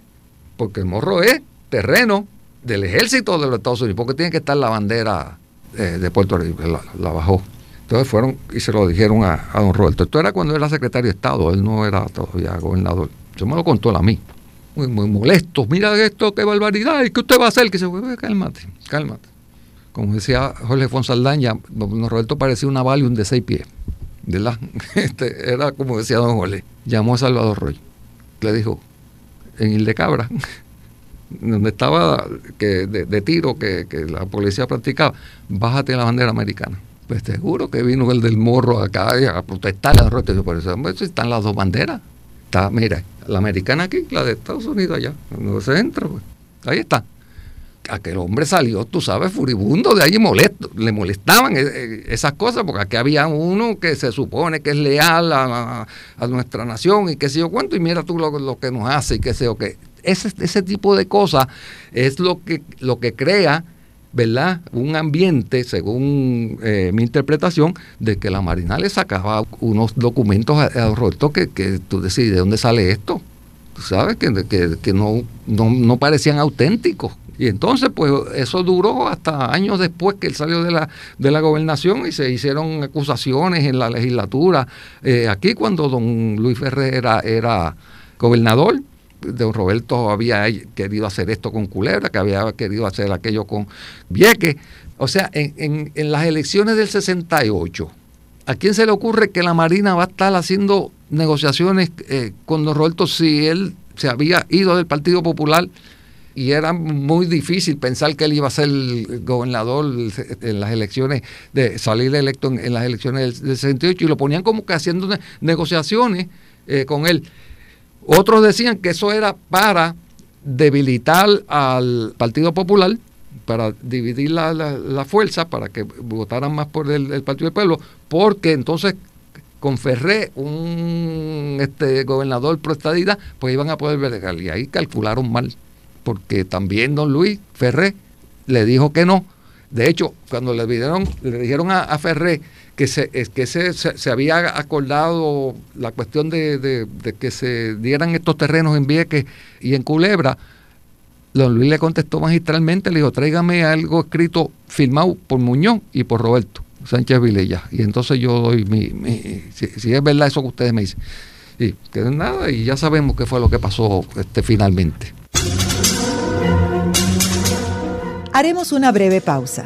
Porque el morro es terreno del ejército de los Estados Unidos, porque tiene que estar la bandera eh, de Puerto Rico, la, bajó. Entonces fueron y se lo dijeron a, don Roberto. Esto era cuando era secretario de Estado, él no era todavía gobernador. Yo me lo contó a mí. Muy, muy molesto. Mira esto, qué barbaridad. ¿Y qué usted va a hacer? Que se cálmate, cálmate. Como decía Jorge Fonsaldaña, don Roberto parecía una Valium de seis pies. ¿Verdad? Este, era como decía don Jorge. Llamó a Salvador Roy. Le dijo, en Il de Cabra, donde estaba que, de, tiro que, la policía practicaba, bájate la bandera americana. Pues seguro que vino el del morro acá a protestar Por eso están las dos banderas. Está, mira, la americana aquí, la de Estados Unidos allá, no se entra, pues. Ahí está. Aquel hombre salió, tú sabes, furibundo de allí molesto. Le molestaban eh, eh, esas cosas, porque aquí había uno que se supone que es leal a, nuestra nación y qué sé yo cuánto, y mira tú lo, lo que nos hace y qué sé yo qué ese, ese tipo de cosas es lo que, lo que crea ¿verdad? Un ambiente, según eh, mi interpretación, de que la Marina le sacaba unos documentos a, Roberto que, que tú decís, ¿de dónde sale esto? Tú sabes que, que, no, no, parecían auténticos. Y entonces, pues eso duró hasta años después que él salió de la, de la gobernación y se hicieron acusaciones en la legislatura. Eh, aquí cuando don Luis Ferrer era, era gobernador, don Roberto había querido hacer esto con Culebra, que había querido hacer aquello con Vieques. O sea, en, las elecciones del 68, ¿a quién se le ocurre que la Marina va a estar haciendo negociaciones eh, con don Roberto si él se había ido del Partido Popular? y era muy difícil pensar que él iba a ser el gobernador en las elecciones, de salir electo en, las elecciones del, 68, y lo ponían como que haciendo negociaciones eh, con él. Otros decían que eso era para debilitar al Partido Popular, para dividir la, fuerza, para que votaran más por el, Partido del Pueblo, porque entonces con Ferré, un este, gobernador pro pues iban a poder ver Y ahí calcularon mal, porque también don Luis Ferré le dijo que no. De hecho, cuando le, le dijeron a, a Ferré que se, que se, se, había acordado la cuestión de, que se dieran estos terrenos en Vieques y en Culebra, don Luis le contestó magistralmente, le dijo, tráigame algo escrito, firmado por Muñoz y por Roberto Sánchez Vilella. Y entonces yo doy mi, si, es verdad eso que ustedes me dicen. Y que nada, y ya sabemos qué fue lo que pasó este, finalmente. Haremos una breve pausa.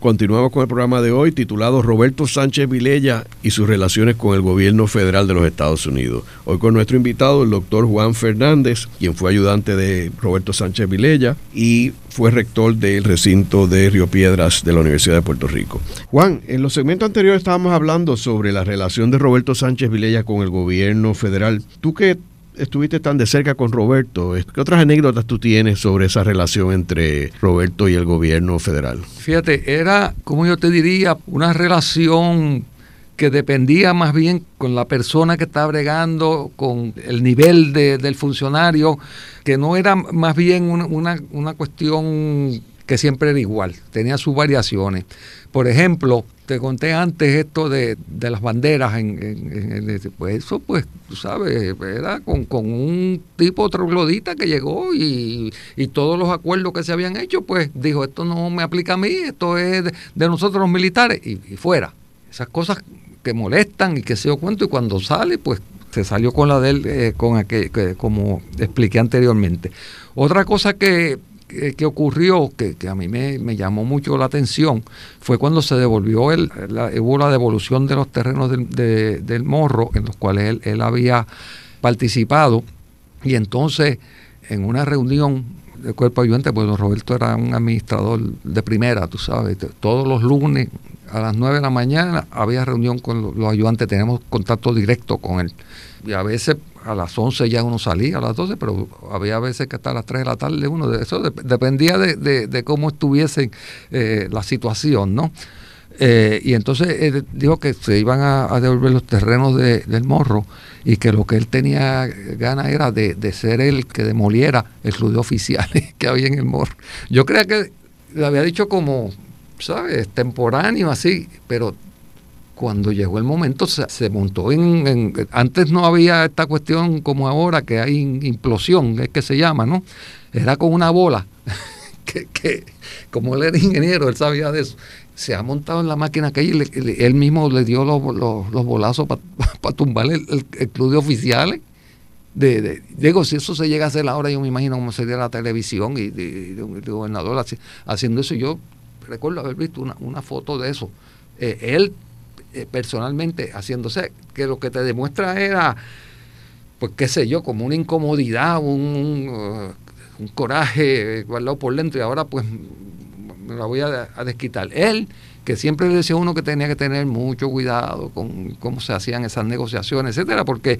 Continuamos con el programa de hoy titulado Roberto Sánchez Vilella y sus relaciones con el gobierno federal de los Estados Unidos. Hoy con nuestro invitado, el doctor Juan Fernández, quien fue ayudante de Roberto Sánchez Vilella y fue rector del recinto de Río Piedras de la Universidad de Puerto Rico. Juan, en los segmentos anteriores estábamos hablando sobre la relación de Roberto Sánchez Vilella con el gobierno federal. ¿Tú qué estuviste tan de cerca con Roberto, ¿qué otras anécdotas tú tienes sobre esa relación entre Roberto y el gobierno federal? Fíjate, era, como yo te diría, una relación que dependía más bien con la persona que estaba bregando, con el nivel del funcionario, que no era más bien una, una cuestión que siempre era igual, tenía sus variaciones. Por ejemplo, te conté antes esto de, las banderas, en, pues eso pues, tú sabes, era con, un tipo troglodita que llegó y, todos los acuerdos que se habían hecho, pues dijo, esto no me aplica a mí, esto es de, nosotros los militares y, fuera. Esas cosas que molestan y que se dio cuento y cuando sale, pues se salió con la de él, eh, con aquel, como expliqué anteriormente. Otra cosa que que, ocurrió, que, a mí me, llamó mucho la atención, fue cuando se devolvió, el, la, hubo la devolución de los terrenos del, morro en los cuales él, había participado. Y entonces, en una reunión del cuerpo ayudante, pues don Roberto era un administrador de primera, tú sabes, todos los lunes a las 9 de la mañana había reunión con los ayudantes, tenemos contacto directo con él. Y a veces a las 11 ya uno salía, a las 12, pero había veces que hasta las 3 de la tarde uno, de eso dependía de, cómo estuviese eh, la situación, ¿no? Eh, y entonces eh, dijo que se iban a, devolver los terrenos del morro y que lo que él tenía ganas era de, ser el que demoliera el club de oficiales que había en el morro. Yo creía que le había dicho como, ¿sabes? Temporáneo así, pero cuando llegó el momento se, montó en, Antes no había esta cuestión como ahora, que hay implosión, es que se llama, ¿no? Era con una bola, que, como él era ingeniero, él sabía de eso. Se ha montado en la máquina que él, mismo le dio los, los, bolazos para tumbar el, club de oficiales. De, digo, si eso se llega a hacer ahora, yo me imagino cómo sería la televisión y, de, un gobernador haciendo eso. Yo recuerdo haber visto una, una foto de eso. Eh, él eh, personalmente haciéndose, que lo que te demuestra era, pues qué sé yo, como una incomodidad, un, un, coraje guardado por dentro y ahora pues me la voy a, desquitar. Él, que siempre le decía uno que tenía que tener mucho cuidado con cómo se hacían esas negociaciones, etcétera, porque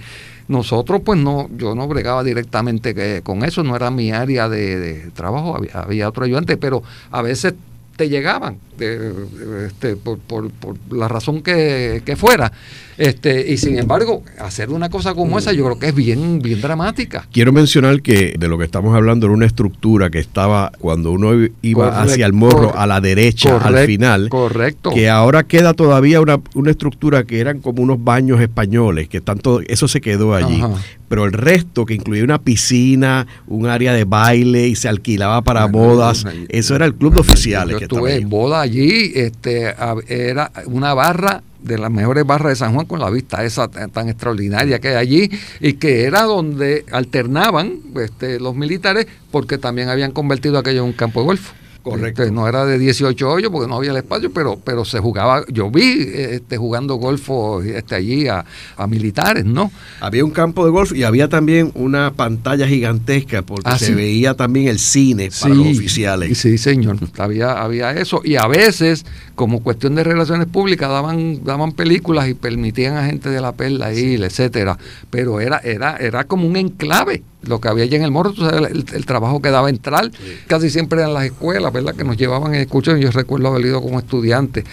nosotros, pues no, yo no bregaba directamente con eso, no era mi área de, trabajo, había, había, otro ayudante, pero a veces te llegaban, este, por, por, por, la razón que, que, fuera. Este, y sin embargo, hacer una cosa como esa yo creo que es bien, bien dramática. Quiero mencionar que de lo que estamos hablando era una estructura que estaba cuando uno iba hacia el morro a la derecha al final. Correcto. Que ahora queda todavía una, una estructura que eran como unos baños españoles, que tanto, eso se quedó allí pero el resto, que incluía una piscina, un área de baile y se alquilaba para bodas, eso era el club de oficiales. Yo que estuve en boda allí, este, era una barra de las mejores barras de San Juan con la vista esa tan extraordinaria que hay allí y que era donde alternaban este, los militares porque también habían convertido aquello en un campo de golf. Correcto. Este, no era de 18 hoyos porque no había el espacio, pero, pero se jugaba, yo vi este, jugando golfo este, allí a, militares, ¿no? Había un campo de golf y había también una pantalla gigantesca porque ah, se veía también el cine para los oficiales. Sí, señor, había, había eso. Y a veces, como cuestión de relaciones públicas, daban, daban películas y permitían a gente de la perla ir, etcétera. Pero era, era, era como un enclave lo que había allí en el morro, el, trabajo que daba entrar, casi siempre eran las escuelas, ¿verdad? Que nos llevaban en escuchas, yo recuerdo haber ido como estudiante.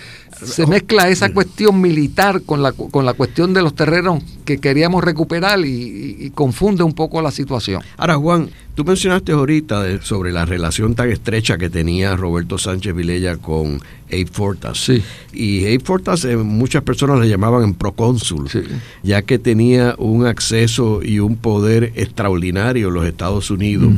Se mezcla esa cuestión militar con la, con la cuestión de los terrenos que queríamos recuperar y, confunde un poco la situación. Ahora, Juan, tú mencionaste ahorita sobre la relación tan estrecha que tenía Roberto Sánchez Vilella con Abe Fortas. Sí. Y Abe Fortas, eh, muchas personas le llamaban en procónsul, ya que tenía un acceso y un poder extraordinario en los Estados Unidos.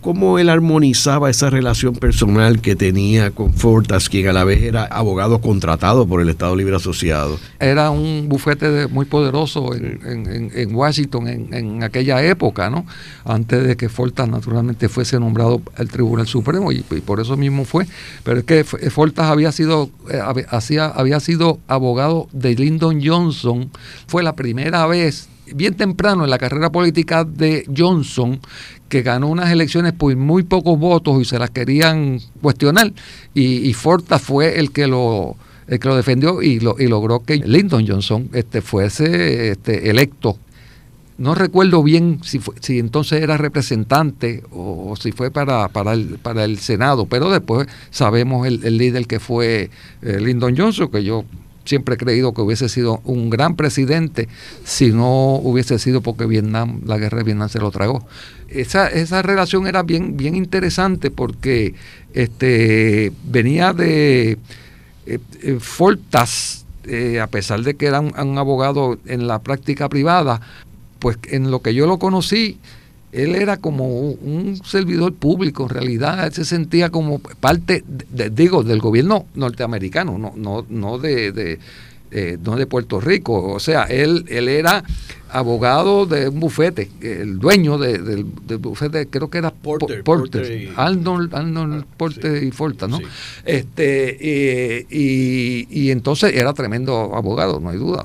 Cómo él armonizaba esa relación personal que tenía con Fortas, quien a la vez era abogado contratado por el Estado Libre Asociado. Era un bufete muy poderoso en, Washington en, aquella época, ¿no? Antes de que Fortas naturalmente fuese nombrado al Tribunal Supremo y, por eso mismo fue. Pero es que Fortas había sido, eh, había, había sido abogado de Lyndon Johnson. Fue la primera vez bien temprano en la carrera política de Johnson, que ganó unas elecciones por muy pocos votos y se las querían cuestionar, y, Forta fue el que lo que lo defendió y, lo, y logró que Lyndon Johnson este, fuese este, electo. No recuerdo bien si, si entonces era representante o, si fue para, para, el, para el Senado, pero después sabemos el, líder que fue eh, Lyndon Johnson, que yo siempre he creído que hubiese sido un gran presidente si no hubiese sido porque Vietnam, la guerra de Vietnam se lo tragó. Esa, esa relación era bien, bien interesante porque este, venía de eh, eh, Fortas, eh, a pesar de que era un abogado en la práctica privada, pues en lo que yo lo conocí, él era como un servidor público, en realidad él se sentía como parte, digo, del gobierno norteamericano, no, no, no de, de eh, no de Puerto Rico. O sea, él, él era abogado de un bufete, el dueño del, bufete, creo que era Porter, Porter, Arnold, Arnold ah, Porter y Forta, ¿no? Este, eh, y, y, entonces era tremendo abogado, no hay duda,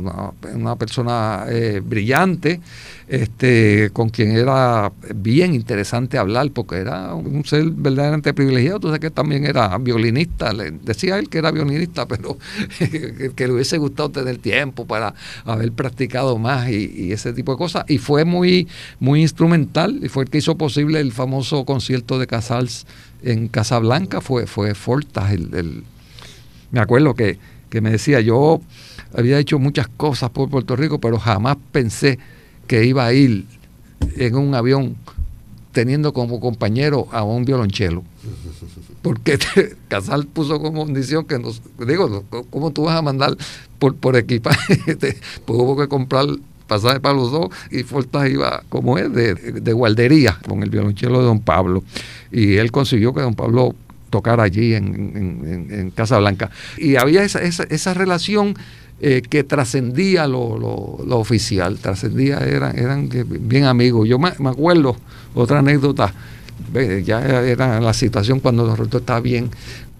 una, persona eh, brillante este, con quien era bien interesante hablar, porque era un ser verdaderamente privilegiado. Tú sabes que también era violinista, decía él que era violinista, pero que, le hubiese gustado tener tiempo para haber practicado más y, ese tipo de cosas. Y fue muy, muy instrumental y fue el que hizo posible el famoso concierto de Casals en Casablanca, fue, fue Fortas. El, me acuerdo que, que me decía, yo había hecho muchas cosas por Puerto Rico, pero jamás pensé que iba a ir en un avión teniendo como compañero a un violonchelo. Porque Casal puso como condición que nos, digo, ¿cómo tú vas a mandar por, por equipaje? pues hubo que comprar pasaje para los dos y Fortas iba, como es, de, de, guardería con el violonchelo de don Pablo. Y él consiguió que don Pablo tocara allí en, en, Casa Blanca. Y había esa, esa, esa relación eh, que trascendía lo, lo, oficial, trascendía, eran, eran bien amigos. Yo me, acuerdo, otra anécdota, ya era la situación cuando Roberto estaba bien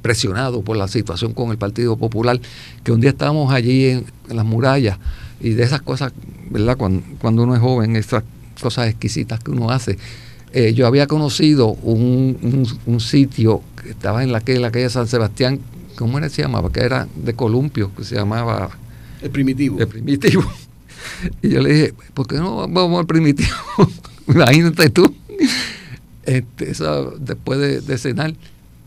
presionado por la situación con el Partido Popular, que un día estábamos allí en, las murallas y de esas cosas, ¿verdad? Cuando, uno es joven, esas cosas exquisitas que uno hace. Eh, yo había conocido un, un, sitio que estaba en la calle, la calle San Sebastián, ¿cómo era se llamaba? Que era de Columpio, que se llamaba el primitivo. El primitivo. Y yo le dije, ¿por qué no vamos al primitivo? Imagínate tú. Este, eso, después de, cenar.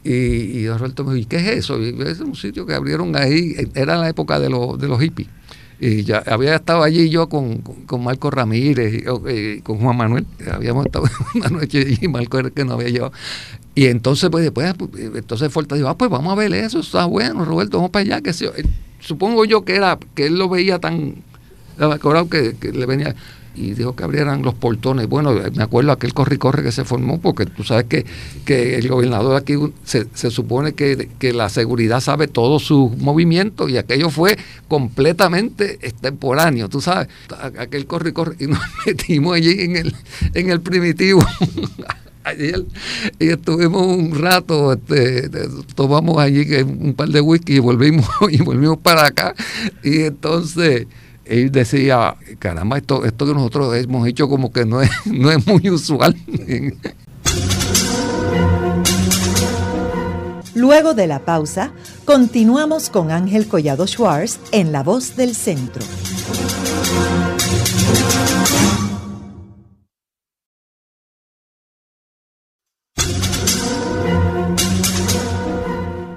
Y, y Roberto me dijo, ¿qué es eso? Y es un sitio que abrieron ahí, era la época de, los de los hippies. Y ya había estado allí yo con, con, Marco Ramírez y, con Juan Manuel. Habíamos estado una noche y Marco era el que nos había llevado. Y entonces, pues después, entonces Forta dijo, ah, pues vamos a ver eso, está bueno, Roberto, vamos para allá. que supongo yo que era que él lo veía tan que, que le venía y dijo que abrieran los portones. Bueno, me acuerdo aquel corre corre que se formó, porque tú sabes que, que el gobernador aquí se, se supone que, que, la seguridad sabe todos sus movimientos y aquello fue completamente extemporáneo, tú sabes, aquel corre corre y nos metimos allí en el, en el primitivo. ayer y estuvimos un rato, este, tomamos allí un par de whisky y volvimos, y volvimos para acá. Y entonces él decía, caramba, esto, esto que nosotros hemos hecho como que no es, no es muy usual. Luego de la pausa, continuamos con Ángel Collado Schwartz en La Voz del Centro.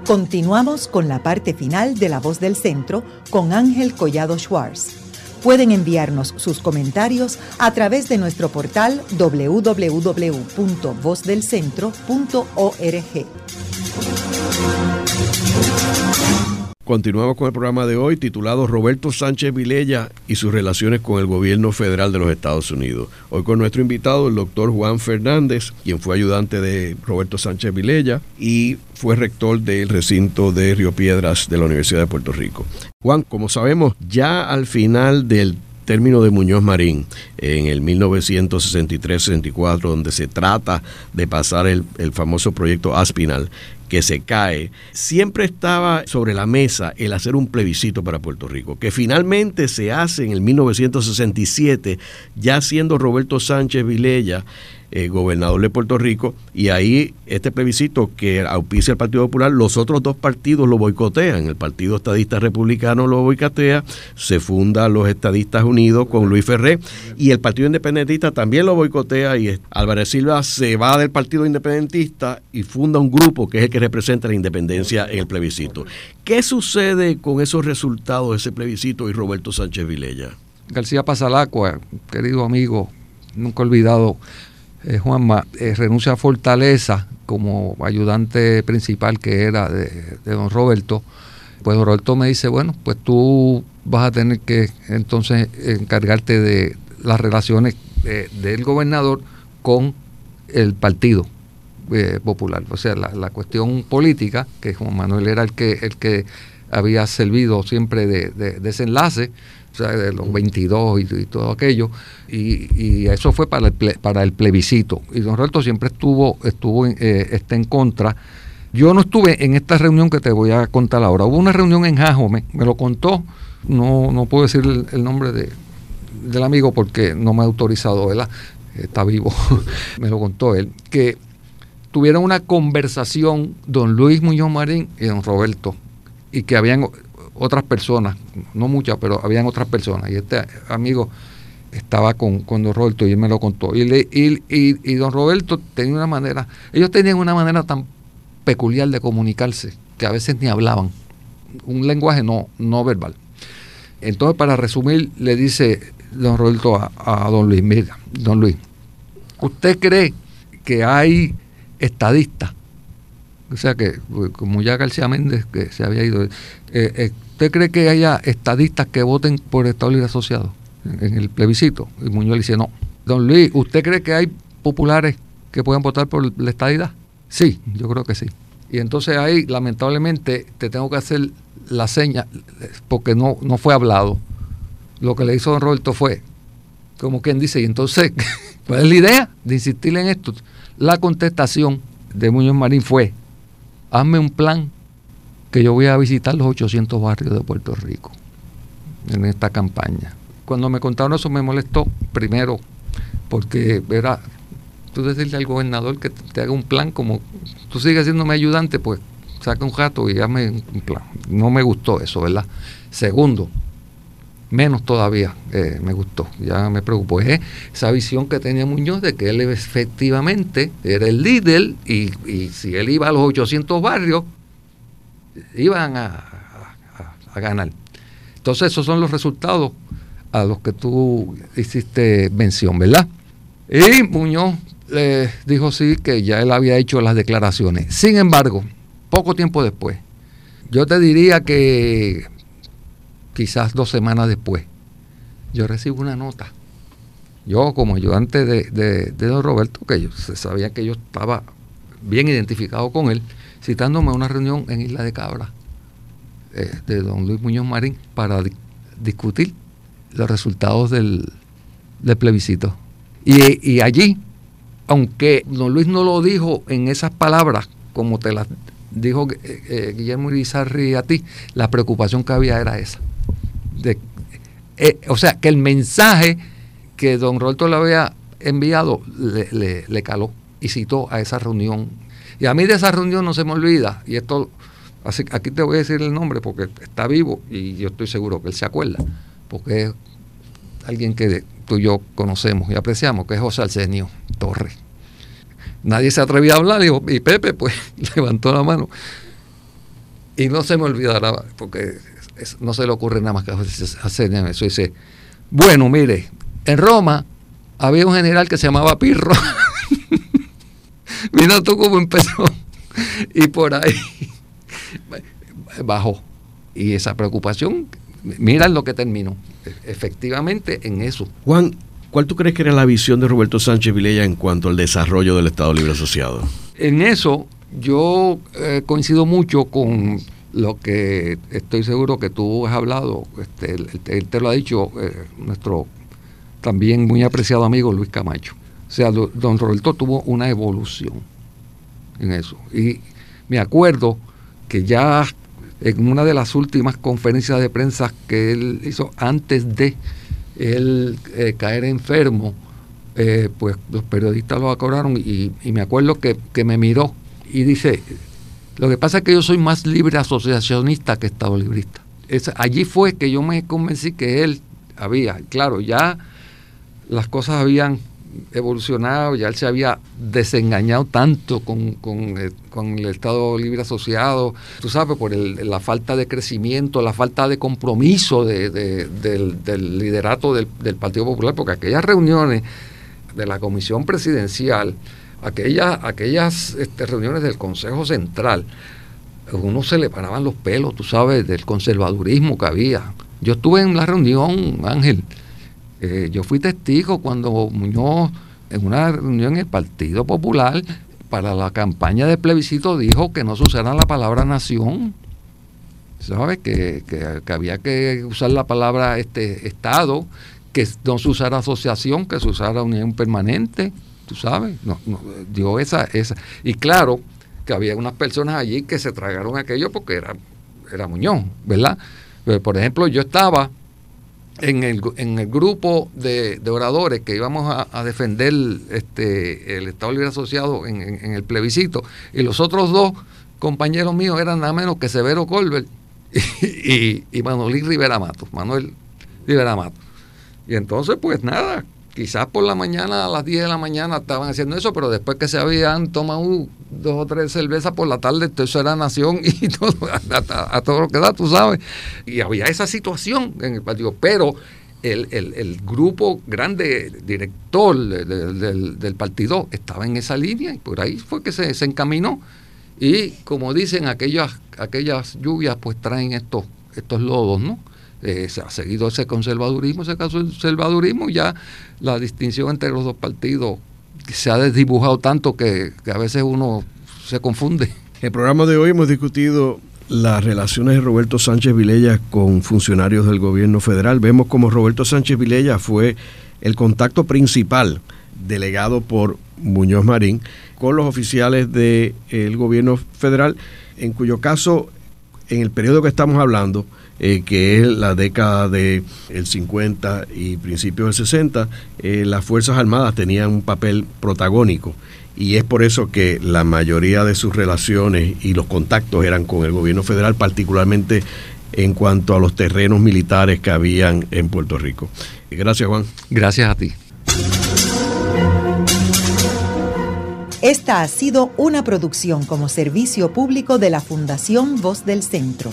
Continuamos con la parte final de La Voz del Centro con Ángel Collado Schwartz. Pueden enviarnos sus comentarios a través de nuestro portal www.vozdelcentro.org. Continuamos con el programa de hoy titulado Roberto Sánchez Vilella y sus relaciones con el gobierno federal de los Estados Unidos. Hoy con nuestro invitado, el doctor Juan Fernández, quien fue ayudante de Roberto Sánchez Vilella y fue rector del recinto de Río Piedras de la Universidad de Puerto Rico. Juan, como sabemos, ya al final del término de Muñoz Marín en el 1963-64, donde se trata de pasar el, el, famoso proyecto Aspinal, que se cae, siempre estaba sobre la mesa el hacer un plebiscito para Puerto Rico, que finalmente se hace en el 1967, ya siendo Roberto Sánchez Vilella eh, gobernador de Puerto Rico, y ahí este plebiscito que auspicia el Partido Popular, los otros dos partidos lo boicotean. El Partido Estadista Republicano lo boicotea, se funda los Estadistas Unidos con Luis Ferré, y el Partido Independentista también lo boicotea, y Álvarez Silva se va del Partido Independentista y funda un grupo que es el que representa la independencia en el plebiscito. ¿Qué sucede con esos resultados de ese plebiscito y Roberto Sánchez Vilella? García Pasalacua, querido amigo, nunca olvidado eh, Juanma, eh, renuncia a Fortaleza como ayudante principal que era de, don Roberto, pues don Roberto me dice, bueno, pues tú vas a tener que entonces encargarte de las relaciones eh, del gobernador con el partido popular. O sea, la, cuestión política, que Juan Manuel era el que, el que había servido siempre de, de desenlace, o sea, de los 22 y, todo aquello, y, eso fue para el, el plebiscito. Y don Roberto siempre estuvo, estuvo eh, está en contra. Yo no estuve en esta reunión que te voy a contar ahora. Hubo una reunión en Jajome, me lo contó, no, no puedo decir el, nombre de, del amigo porque no me ha autorizado, ¿verdad? Está vivo, me lo contó él, que tuvieron una conversación don Luis Muñoz Marín y don Roberto, y que habían otras personas, no muchas, pero habían otras personas. Y este amigo estaba con, con don Roberto y él me lo contó. Y, don Roberto tenía una manera, ellos tenían una manera tan peculiar de comunicarse que a veces ni hablaban, un lenguaje no, no verbal. Entonces, para resumir, le dice don Roberto a, a don Luis, mira, don Luis, ¿usted cree que hay estadistas o sea que, pues, como ya García Méndez, que se había ido, eh, eh, ¿usted cree que haya estadistas que voten por Estado Libre Asociado en, el plebiscito? Y Muñoz le dice, no. Don Luis, ¿usted cree que hay populares que puedan votar por la estadidad? Sí, yo creo que sí. Y entonces ahí, lamentablemente, te tengo que hacer la seña, porque no, no fue hablado. Lo que le hizo don Roberto fue, como quien dice, y entonces, ¿cuál es la idea de insistir en esto? La contestación de Muñoz Marín fue, hazme un plan que yo voy a visitar los 800 barrios de Puerto Rico en esta campaña. Cuando me contaron eso me molestó, primero, porque era tú decirle al gobernador que te haga un plan como tú sigues siéndome ayudante, pues saca un jato y hazme un plan. No me gustó eso, ¿verdad? Segundo, menos todavía eh, me gustó, ya me preocupó. Es esa visión que tenía Muñoz de que él efectivamente era el líder y, si él iba a los 800 barrios, iban a, ganar. Entonces esos son los resultados a los que tú hiciste mención, ¿verdad? Y Muñoz le dijo sí que ya él había hecho las declaraciones. Sin embargo, poco tiempo después, yo te diría que quizás dos semanas después, yo recibo una nota. Yo como ayudante de, de, don Roberto, que yo, se sabía que yo estaba bien identificado con él, citándome a una reunión en Isla de Cabra eh, de don Luis Muñoz Marín para discutir los resultados del, plebiscito. Y, allí, aunque don Luis no lo dijo en esas palabras, como te las dijo eh, eh, Guillermo Irizarri a ti, la preocupación que había era esa eh, o sea, que el mensaje que don Roberto le había enviado le, caló y citó a esa reunión. Y a mí de esa reunión no se me olvida, y esto, así, aquí te voy a decir el nombre porque está vivo y yo estoy seguro que él se acuerda, porque es alguien que tú y yo conocemos y apreciamos, que es José Arsenio Torres. Nadie se atrevía a hablar y, y Pepe pues levantó la mano. Y no se me olvidará, porque no se le ocurre nada más que hacer eso. Dice, bueno, mire, en Roma había un general que se llamaba Pirro. Mira tú cómo empezó. y por ahí bajó. Y esa preocupación, mira lo que terminó, efectivamente en eso. Juan, ¿cuál tú crees que era la visión de Roberto Sánchez Vilella en cuanto al desarrollo del Estado Libre Asociado? En eso yo eh, coincido mucho con lo que estoy seguro que tú has hablado, este, él, te lo ha dicho eh, nuestro también muy apreciado amigo Luis Camacho. O sea, don Roberto tuvo una evolución en eso. Y me acuerdo que ya en una de las últimas conferencias de prensa que él hizo antes de él eh, caer enfermo, eh, pues los periodistas lo acordaron y, me acuerdo que, me miró y dice, lo que pasa es que yo soy más libre asociacionista que Estado librista. allí fue que yo me convencí que él había, claro, ya las cosas habían evolucionado, ya él se había desengañado tanto con, eh, el, Estado Libre Asociado, tú sabes, por la falta de crecimiento, la falta de compromiso del, liderato del, Partido Popular, porque aquellas reuniones de la Comisión Presidencial, aquellas, aquellas este, reuniones del Consejo Central, uno se le paraban los pelos, tú sabes, del conservadurismo que había. Yo estuve en la reunión, Ángel, eh, yo fui testigo cuando Muñoz, en una reunión en el Partido Popular, para la campaña de plebiscito, dijo que no se usara la palabra nación. ¿Sabes? Que, había que usar la palabra este Estado, que no se usara asociación, que se usara unión permanente. ¿Tú sabes? No, dio esa, esa. Y claro, que había unas personas allí que se tragaron aquello porque era, era Muñoz, ¿verdad? Pero, por ejemplo, yo estaba en el, en el grupo de, oradores que íbamos a, defender este, el Estado Libre Asociado en, el plebiscito, y los otros dos compañeros míos eran nada menos que Severo Colbert y, y, Manuel Rivera Matos, Manuel Rivera Matos. Y entonces, pues nada, quizás por la mañana, a las 10 de la mañana estaban haciendo eso, pero después que se habían tomado dos o tres cervezas por la tarde, eso era nación y todo, a, todo lo que da, tú sabes. Y había esa situación en el partido, pero el, grupo grande director del, partido estaba en esa línea y por ahí fue que se, se encaminó. Y como dicen, aquellas, aquellas lluvias pues traen estos, estos lodos, ¿no? Eh, se ha seguido ese conservadurismo, ese conservadurismo, ya la distinción entre los dos partidos se ha desdibujado tanto que, a veces uno se confunde. En el programa de hoy hemos discutido las relaciones de Roberto Sánchez Vilella con funcionarios del gobierno federal. Vemos como Roberto Sánchez Vilella fue el contacto principal delegado por Muñoz Marín con los oficiales del gobierno federal, en cuyo caso, en el periodo que estamos hablando, eh, que es la década del 50 y principios del 60, eh, las Fuerzas Armadas tenían un papel protagónico y es por eso que la mayoría de sus relaciones y los contactos eran con el gobierno federal, particularmente en cuanto a los terrenos militares que habían en Puerto Rico. Gracias, Juan. Gracias a ti. Esta ha sido una producción como servicio público de la Fundación Voz del Centro.